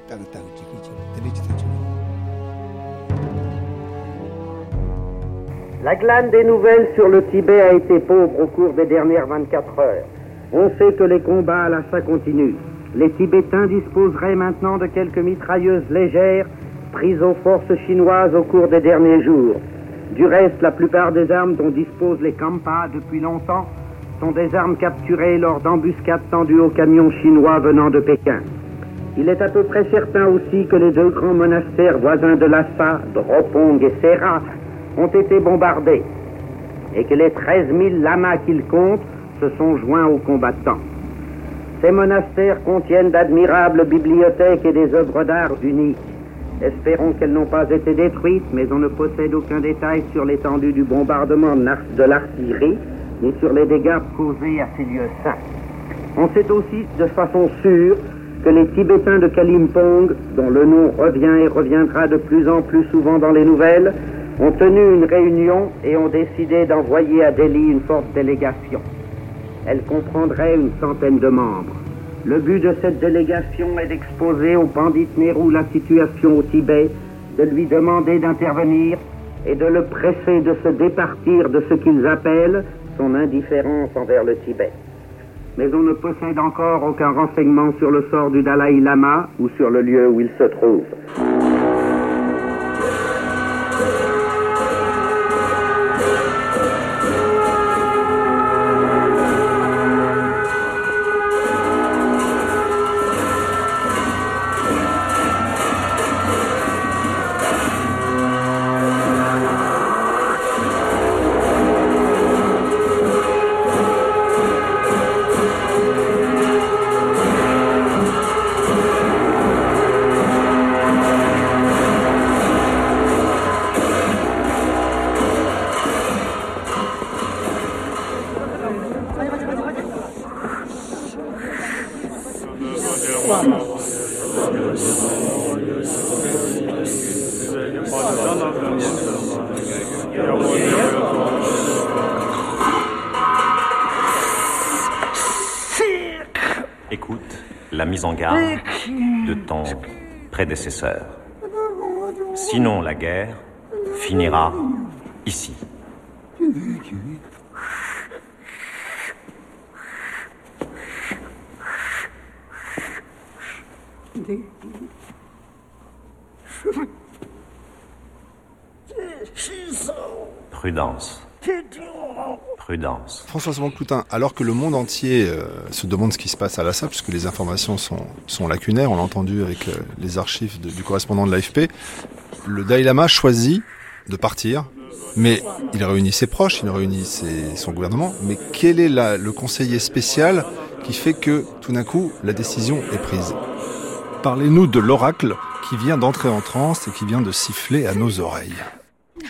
La glane des nouvelles sur le Tibet a été pauvre au cours des dernières 24 heures. On sait que les combats à Lhasa continuent. Les Tibétains disposeraient maintenant de quelques mitrailleuses légères prises aux forces chinoises au cours des derniers jours. Du reste, la plupart des armes dont disposent les Kampa depuis longtemps sont des armes capturées lors d'embuscades tendues aux camions chinois venant de Pékin. Il est à peu près certain aussi que les deux grands monastères voisins de Lhasa, Dropong et Serra, ont été bombardés et que les 13 000 lamas qu'ils comptent se sont joints aux combattants. Ces monastères contiennent d'admirables bibliothèques et des œuvres d'art uniques. Espérons qu'elles n'ont pas été détruites, mais on ne possède aucun détail sur l'étendue du bombardement de l'artillerie, ni sur les dégâts causés à ces lieux saints. On sait aussi de façon sûre que les Tibétains de Kalimpong, dont le nom revient et reviendra de plus en plus souvent dans les nouvelles, ont tenu une réunion et ont décidé d'envoyer à Delhi une forte délégation. Elle comprendrait une centaine de membres. Le but de cette délégation est d'exposer au pandit Nehru la situation au Tibet, de lui demander d'intervenir et de le presser de se départir de ce qu'ils appellent son indifférence envers le Tibet. Mais on ne possède encore aucun renseignement sur le sort du Dalai Lama ou sur le lieu où il se trouve. Sinon, la guerre finira ici. Prudence. Prudence. François Cloutin, alors que le monde entier euh, se demande ce qui se passe à Lhasa, puisque les informations sont, sont lacunaires, on l'a entendu avec euh, les archives du correspondant de l'AFP, le Dalai Lama choisit de partir, mais il réunit ses proches, il réunit son gouvernement, mais quel est le conseiller spécial qui fait que tout d'un coup la décision est prise? Parlez-nous de l'oracle qui vient d'entrer en transe et qui vient de siffler à nos oreilles.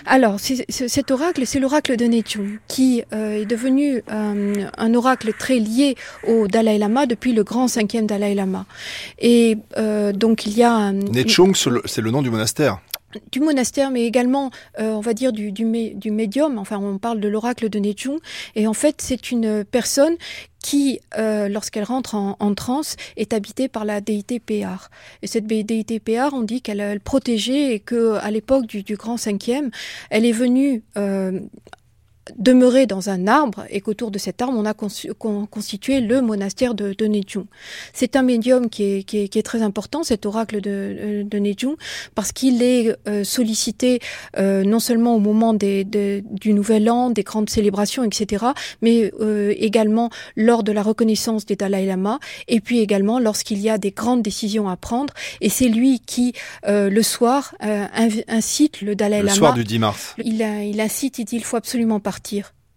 Alors, cet oracle, c'est l'oracle de Nechung, qui euh, est devenu euh, un oracle très lié au Dalai Lama depuis le grand cinquième Dalai Lama. Et euh, donc, il y a... Un, c'est le nom du monastère du monastère, mais également, on va dire, du, du, médium. Enfin, on parle de l'oracle de Nechung. Et en fait, c'est une personne qui, euh, lorsqu'elle rentre en, en, transe, est habitée par la déité Péar. Et cette déité Péar, on dit qu'elle protégeait et que à l'époque du, du, Grand Cinquième, elle est venue euh, demeurer dans un arbre et qu'autour de cet arbre, on a constitué le monastère de, de C'est un médium qui est, qui, est, qui est, très important, cet oracle de, de Nejung, parce qu'il est euh, sollicité euh, non seulement au moment des, du Nouvel An, des grandes célébrations, etc., mais euh, également lors de la reconnaissance des Dalai Lama, et puis également lorsqu'il y a des grandes décisions à prendre. Et c'est lui qui, le soir, incite le Dalai Lama. Le soir du 10 mars. Il, il incite, il dit, il faut absolument partir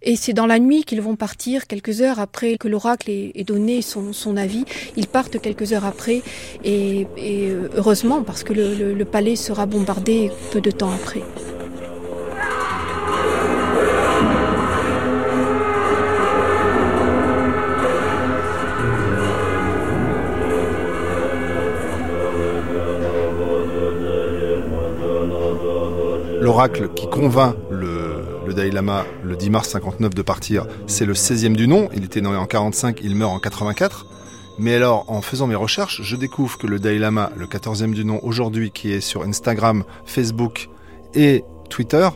et c'est dans la nuit qu'ils vont partir, quelques heures après que l'oracle ait, donné son, avis. Ils partent quelques heures après, et, euh, heureusement, parce que le palais sera bombardé peu de temps après. L'oracle qui convainc le Dalai Lama le 10 mars 59 de partir, c'est le 16e du nom. Il était né en 45, il meurt en 84. Mais alors, en faisant mes recherches, je découvre que le Dalai Lama, le 14e du nom aujourd'hui, qui est sur Instagram, Facebook et Twitter,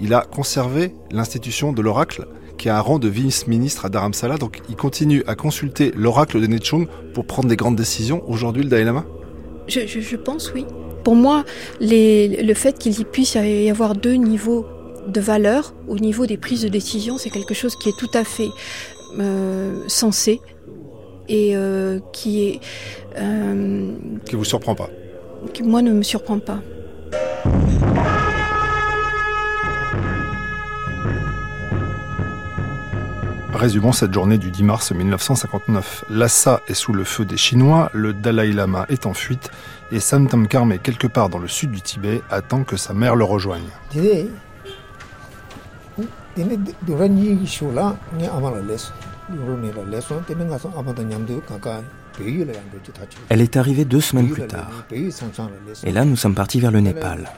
il a conservé l'institution de l'oracle, qui a un rang de vice-ministre à Dharamsala. Donc, il continue à consulter l'oracle de Nechung pour prendre des grandes décisions. Aujourd'hui, le Dalai Lama? Je, pense, oui. Pour moi, le fait qu'il puisse y avoir deux niveaux de valeur au niveau des prises de décision, c'est quelque chose qui est tout à fait euh, sensé et euh, qui est... Euh, qui vous surprend pas Qui, moi, ne me surprend pas. Résumons cette journée du 10 mars 1959. Lhasa est sous le feu des Chinois, le Dalai Lama est en fuite et Santam Karme, quelque part dans le sud du Tibet, attend que sa mère le rejoigne. Elle est arrivée deux semaines plus tard. Et là, nous sommes partis vers le Népal.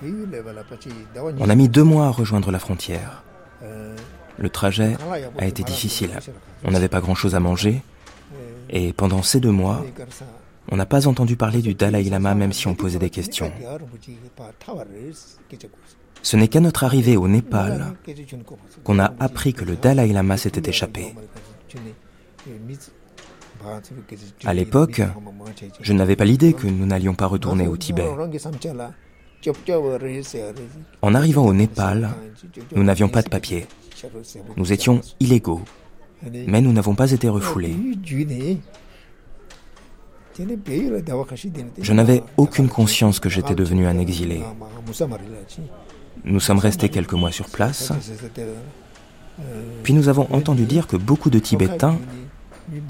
On a mis deux mois à rejoindre la frontière. Le trajet a été difficile. On n'avait pas grand-chose à manger. Et pendant ces deux mois, on n'a pas entendu parler du Dalai Lama même si on posait des questions. Ce n'est qu'à notre arrivée au Népal qu'on a appris que le Dalai Lama s'était échappé. À l'époque, je n'avais pas l'idée que nous n'allions pas retourner au Tibet. En arrivant au Népal, nous n'avions pas de papier. Nous étions illégaux, mais nous n'avons pas été refoulés. Je n'avais aucune conscience que j'étais devenu un exilé. Nous sommes restés quelques mois sur place. Puis nous avons entendu dire que beaucoup de Tibétains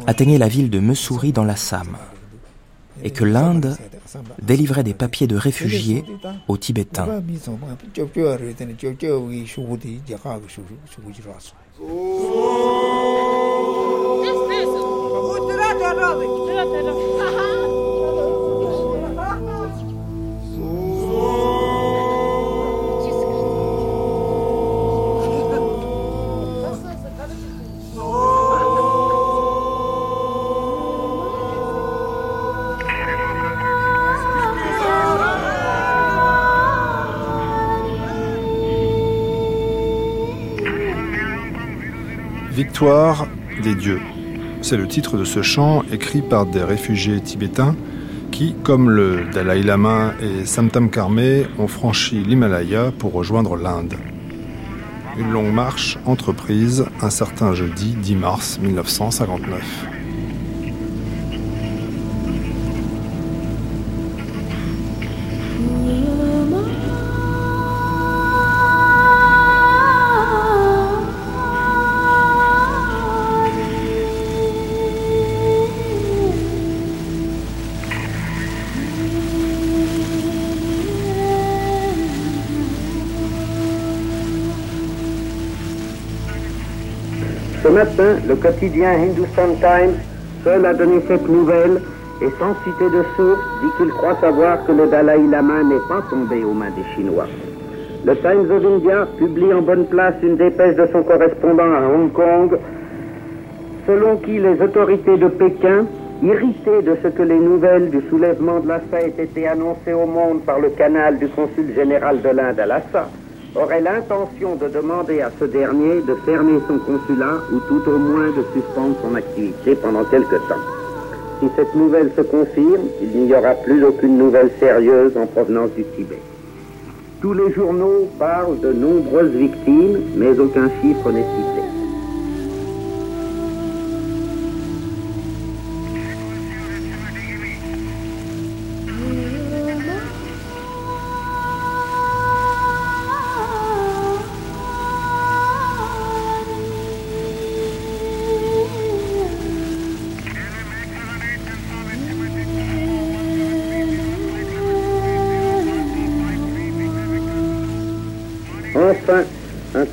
atteignaient la ville de Messouri dans l'Assam et que l'Inde délivrait des papiers de réfugiés aux Tibétains. Victoire des dieux. C'est le titre de ce chant écrit par des réfugiés tibétains qui, comme le Dalai Lama et Samtam Karme, ont franchi l'Himalaya pour rejoindre l'Inde. Une longue marche entreprise un certain jeudi 10 mars 1959. Matin, le quotidien Hindustan Times, seul a donné cette nouvelle et sans citer de source, dit qu'il croit savoir que le Dalai Lama n'est pas tombé aux mains des Chinois. Le Times of India publie en bonne place une dépêche de son correspondant à Hong Kong, selon qui les autorités de Pékin, irritées de ce que les nouvelles du soulèvement de Lhasa aient été annoncées au monde par le canal du consul général de l'Inde à Lhasa, aurait l'intention de demander à ce dernier de fermer son consulat ou tout au moins de suspendre son activité pendant quelque temps. Si cette nouvelle se confirme, il n'y aura plus aucune nouvelle sérieuse en provenance du Tibet. Tous les journaux parlent de nombreuses victimes, mais aucun chiffre n'est cité.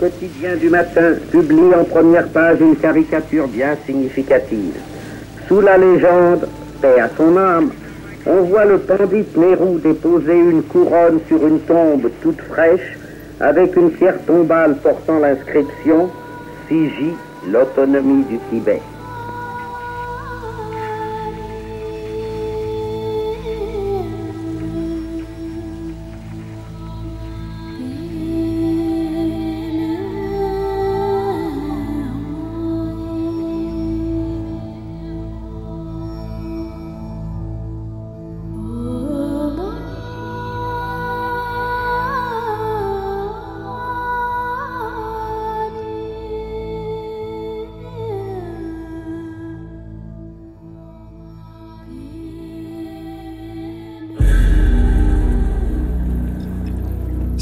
Quotidien du matin publie en première page une caricature bien significative. Sous la légende, paix à son âme, on voit le pandit Nehru déposer une couronne sur une tombe toute fraîche avec une pierre tombale portant l'inscription Fiji, l'autonomie du Tibet.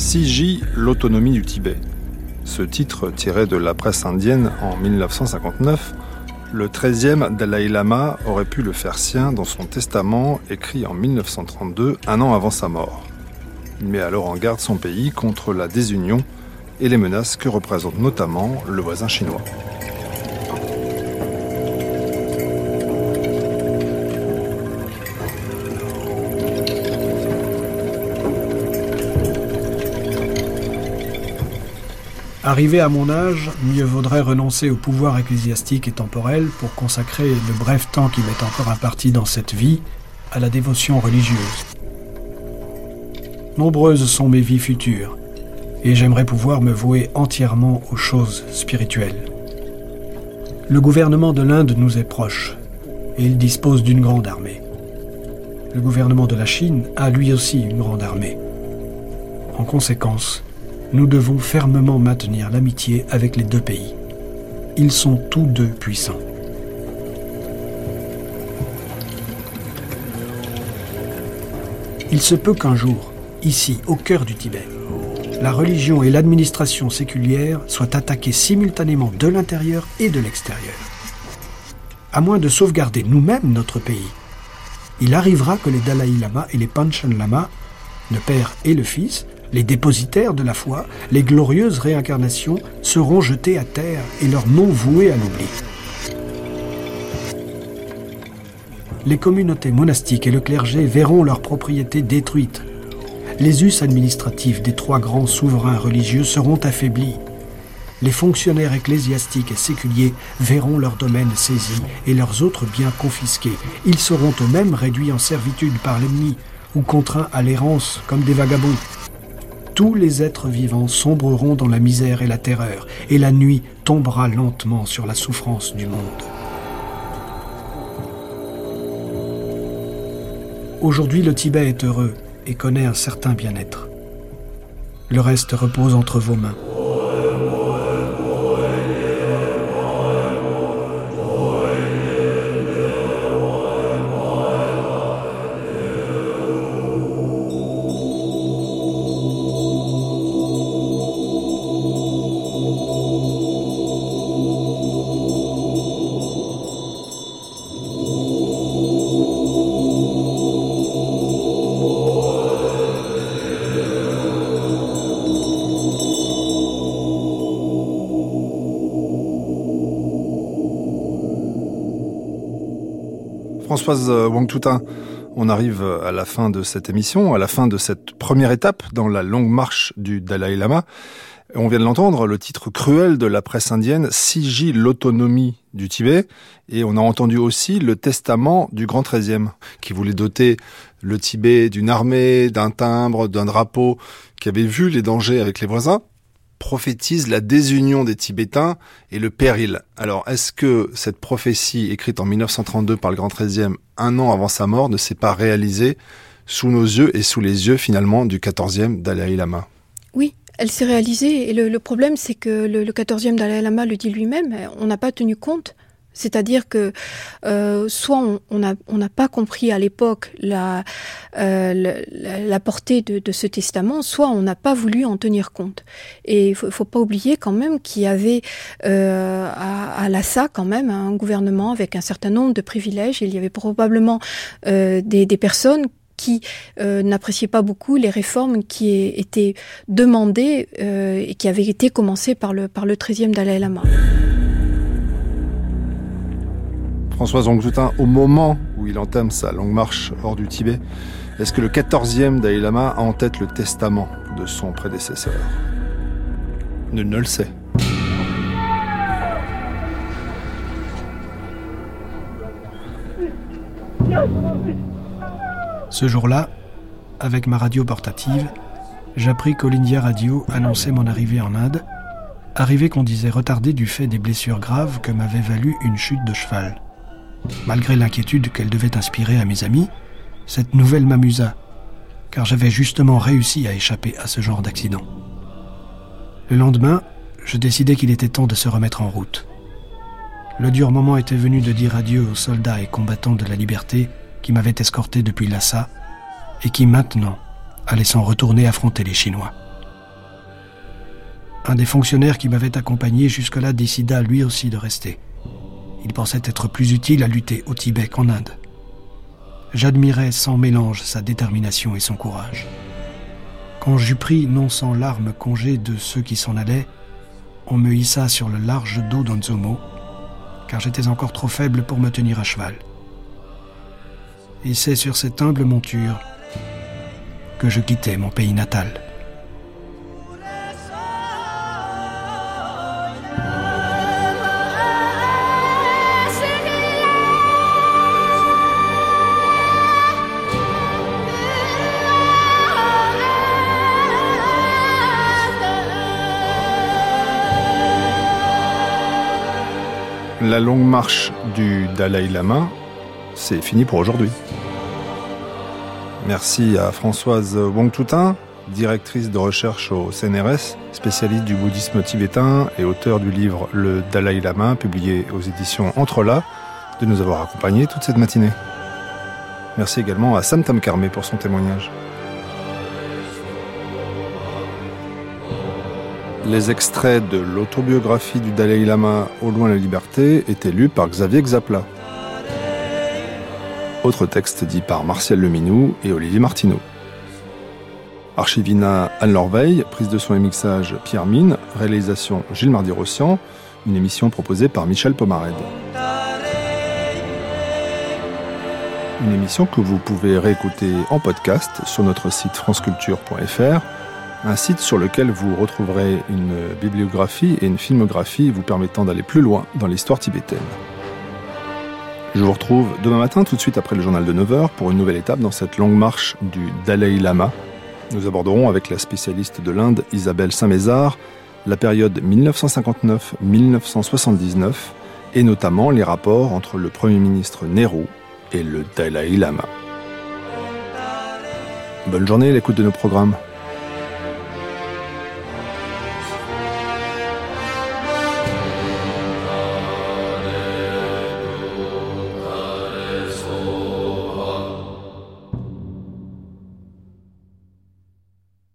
Siji, l'autonomie du Tibet. Ce titre, tiré de la presse indienne en 1959, le 13e Dalai Lama aurait pu le faire sien dans son testament écrit en 1932, un an avant sa mort. Il met alors en garde son pays contre la désunion et les menaces que représente notamment le voisin chinois. Arrivé à mon âge, mieux vaudrait renoncer au pouvoir ecclésiastique et temporel pour consacrer le bref temps qui m'est encore imparti dans cette vie à la dévotion religieuse. Nombreuses sont mes vies futures, et j'aimerais pouvoir me vouer entièrement aux choses spirituelles. Le gouvernement de l'Inde nous est proche, et il dispose d'une grande armée. Le gouvernement de la Chine a lui aussi une grande armée. En conséquence, nous devons fermement maintenir l'amitié avec les deux pays. Ils sont tous deux puissants. Il se peut qu'un jour, ici, au cœur du Tibet, la religion et l'administration séculière soient attaquées simultanément de l'intérieur et de l'extérieur. À moins de sauvegarder nous-mêmes notre pays, il arrivera que les Dalai Lama et les Panchen Lama, le père et le fils, les dépositaires de la foi, les glorieuses réincarnations seront jetés à terre et leur nom voué à l'oubli. Les communautés monastiques et le clergé verront leurs propriétés détruites. Les us administratifs des trois grands souverains religieux seront affaiblis. Les fonctionnaires ecclésiastiques et séculiers verront leurs domaines saisis et leurs autres biens confisqués. Ils seront eux-mêmes réduits en servitude par l'ennemi ou contraints à l'errance comme des vagabonds tous les êtres vivants sombreront dans la misère et la terreur, et la nuit tombera lentement sur la souffrance du monde. Aujourd'hui, le Tibet est heureux et connaît un certain bien-être. Le reste repose entre vos mains. Wang-Toutin, on arrive à la fin de cette émission, à la fin de cette première étape dans la longue marche du Dalai Lama. On vient de l'entendre, le titre cruel de la presse indienne sigille l'autonomie du Tibet. Et on a entendu aussi le testament du Grand Treizième, qui voulait doter le Tibet d'une armée, d'un timbre, d'un drapeau, qui avait vu les dangers avec les voisins, prophétise la désunion des Tibétains et le péril. Alors, est-ce que cette prophétie écrite en 1932 par le Grand Treizième, un an avant sa mort, ne s'est pas réalisée sous nos yeux et sous les yeux finalement du 14e Dalai Lama? Oui, elle s'est réalisée et le, problème c'est que le, le 14e Dalai Lama le dit lui-même, on n'a pas tenu compte c'est-à-dire que euh, soit on n'a pas compris à l'époque la, euh, la, portée de, ce testament, soit on n'a pas voulu en tenir compte. Et il faut, faut pas oublier quand même qu'il y avait euh, à, à Lhasa quand même un gouvernement avec un certain nombre de privilèges. Il y avait probablement euh, des, des personnes qui euh, pas beaucoup les réformes qui étaient demandées euh, et qui avaient été commencées par le, par le 13e Dalai Lama. Françoise Wangzoutin, au moment où il entame sa longue marche hors du Tibet, est-ce que le 14e Dalai Lama a en tête le testament de son prédécesseur? Nul ne le sait. Ce jour-là, avec ma radio portative, j'appris qu'Olindia Radio annonçait mon arrivée en Inde, arrivée qu'on disait retardée du fait des blessures graves que m'avait valu une chute de cheval. Malgré l'inquiétude qu'elle devait inspirer à mes amis, cette nouvelle m'amusa, car j'avais justement réussi à échapper à ce genre d'accident. Le lendemain, je décidai qu'il était temps de se remettre en route. Le dur moment était venu de dire adieu aux soldats et combattants de la liberté qui m'avait escorté depuis Lhasa et qui maintenant allait s'en retourner affronter les Chinois. Un des fonctionnaires qui m'avait accompagné jusque-là décida lui aussi de rester. Il pensait être plus utile à lutter au Tibet qu'en Inde. J'admirais sans mélange sa détermination et son courage. Quand j'eus pris non sans larmes congé de ceux qui s'en allaient, on me hissa sur le large dos d'Onzomo, car j'étais encore trop faible pour me tenir à cheval et c'est sur cette humble monture que je quittais mon pays natal. La longue marche du Dalai Lama c'est fini pour aujourd'hui. Merci à Françoise Wong-Toutin, directrice de recherche au CNRS, spécialiste du bouddhisme tibétain et auteur du livre Le Dalai Lama, publié aux éditions Entrelacs, de nous avoir accompagnés toute cette matinée. Merci également à Sam Tam pour son témoignage. Les extraits de l'autobiographie du Dalai Lama Au loin la liberté étaient lus par Xavier Xapla. Autre texte dit par Martial Leminou et Olivier Martineau. Archivina Anne Lorveil, prise de son et mixage Pierre Mine, réalisation Gilles Mardi-Rossian, une émission proposée par Michel Pomared. Une émission que vous pouvez réécouter en podcast sur notre site franceculture.fr, un site sur lequel vous retrouverez une bibliographie et une filmographie vous permettant d'aller plus loin dans l'histoire tibétaine. Je vous retrouve demain matin, tout de suite après le journal de 9h, pour une nouvelle étape dans cette longue marche du Dalai Lama. Nous aborderons avec la spécialiste de l'Inde, Isabelle Saint-Mézard, la période 1959-1979 et notamment les rapports entre le Premier ministre Nehru et le Dalai Lama. Bonne journée à l'écoute de nos programmes.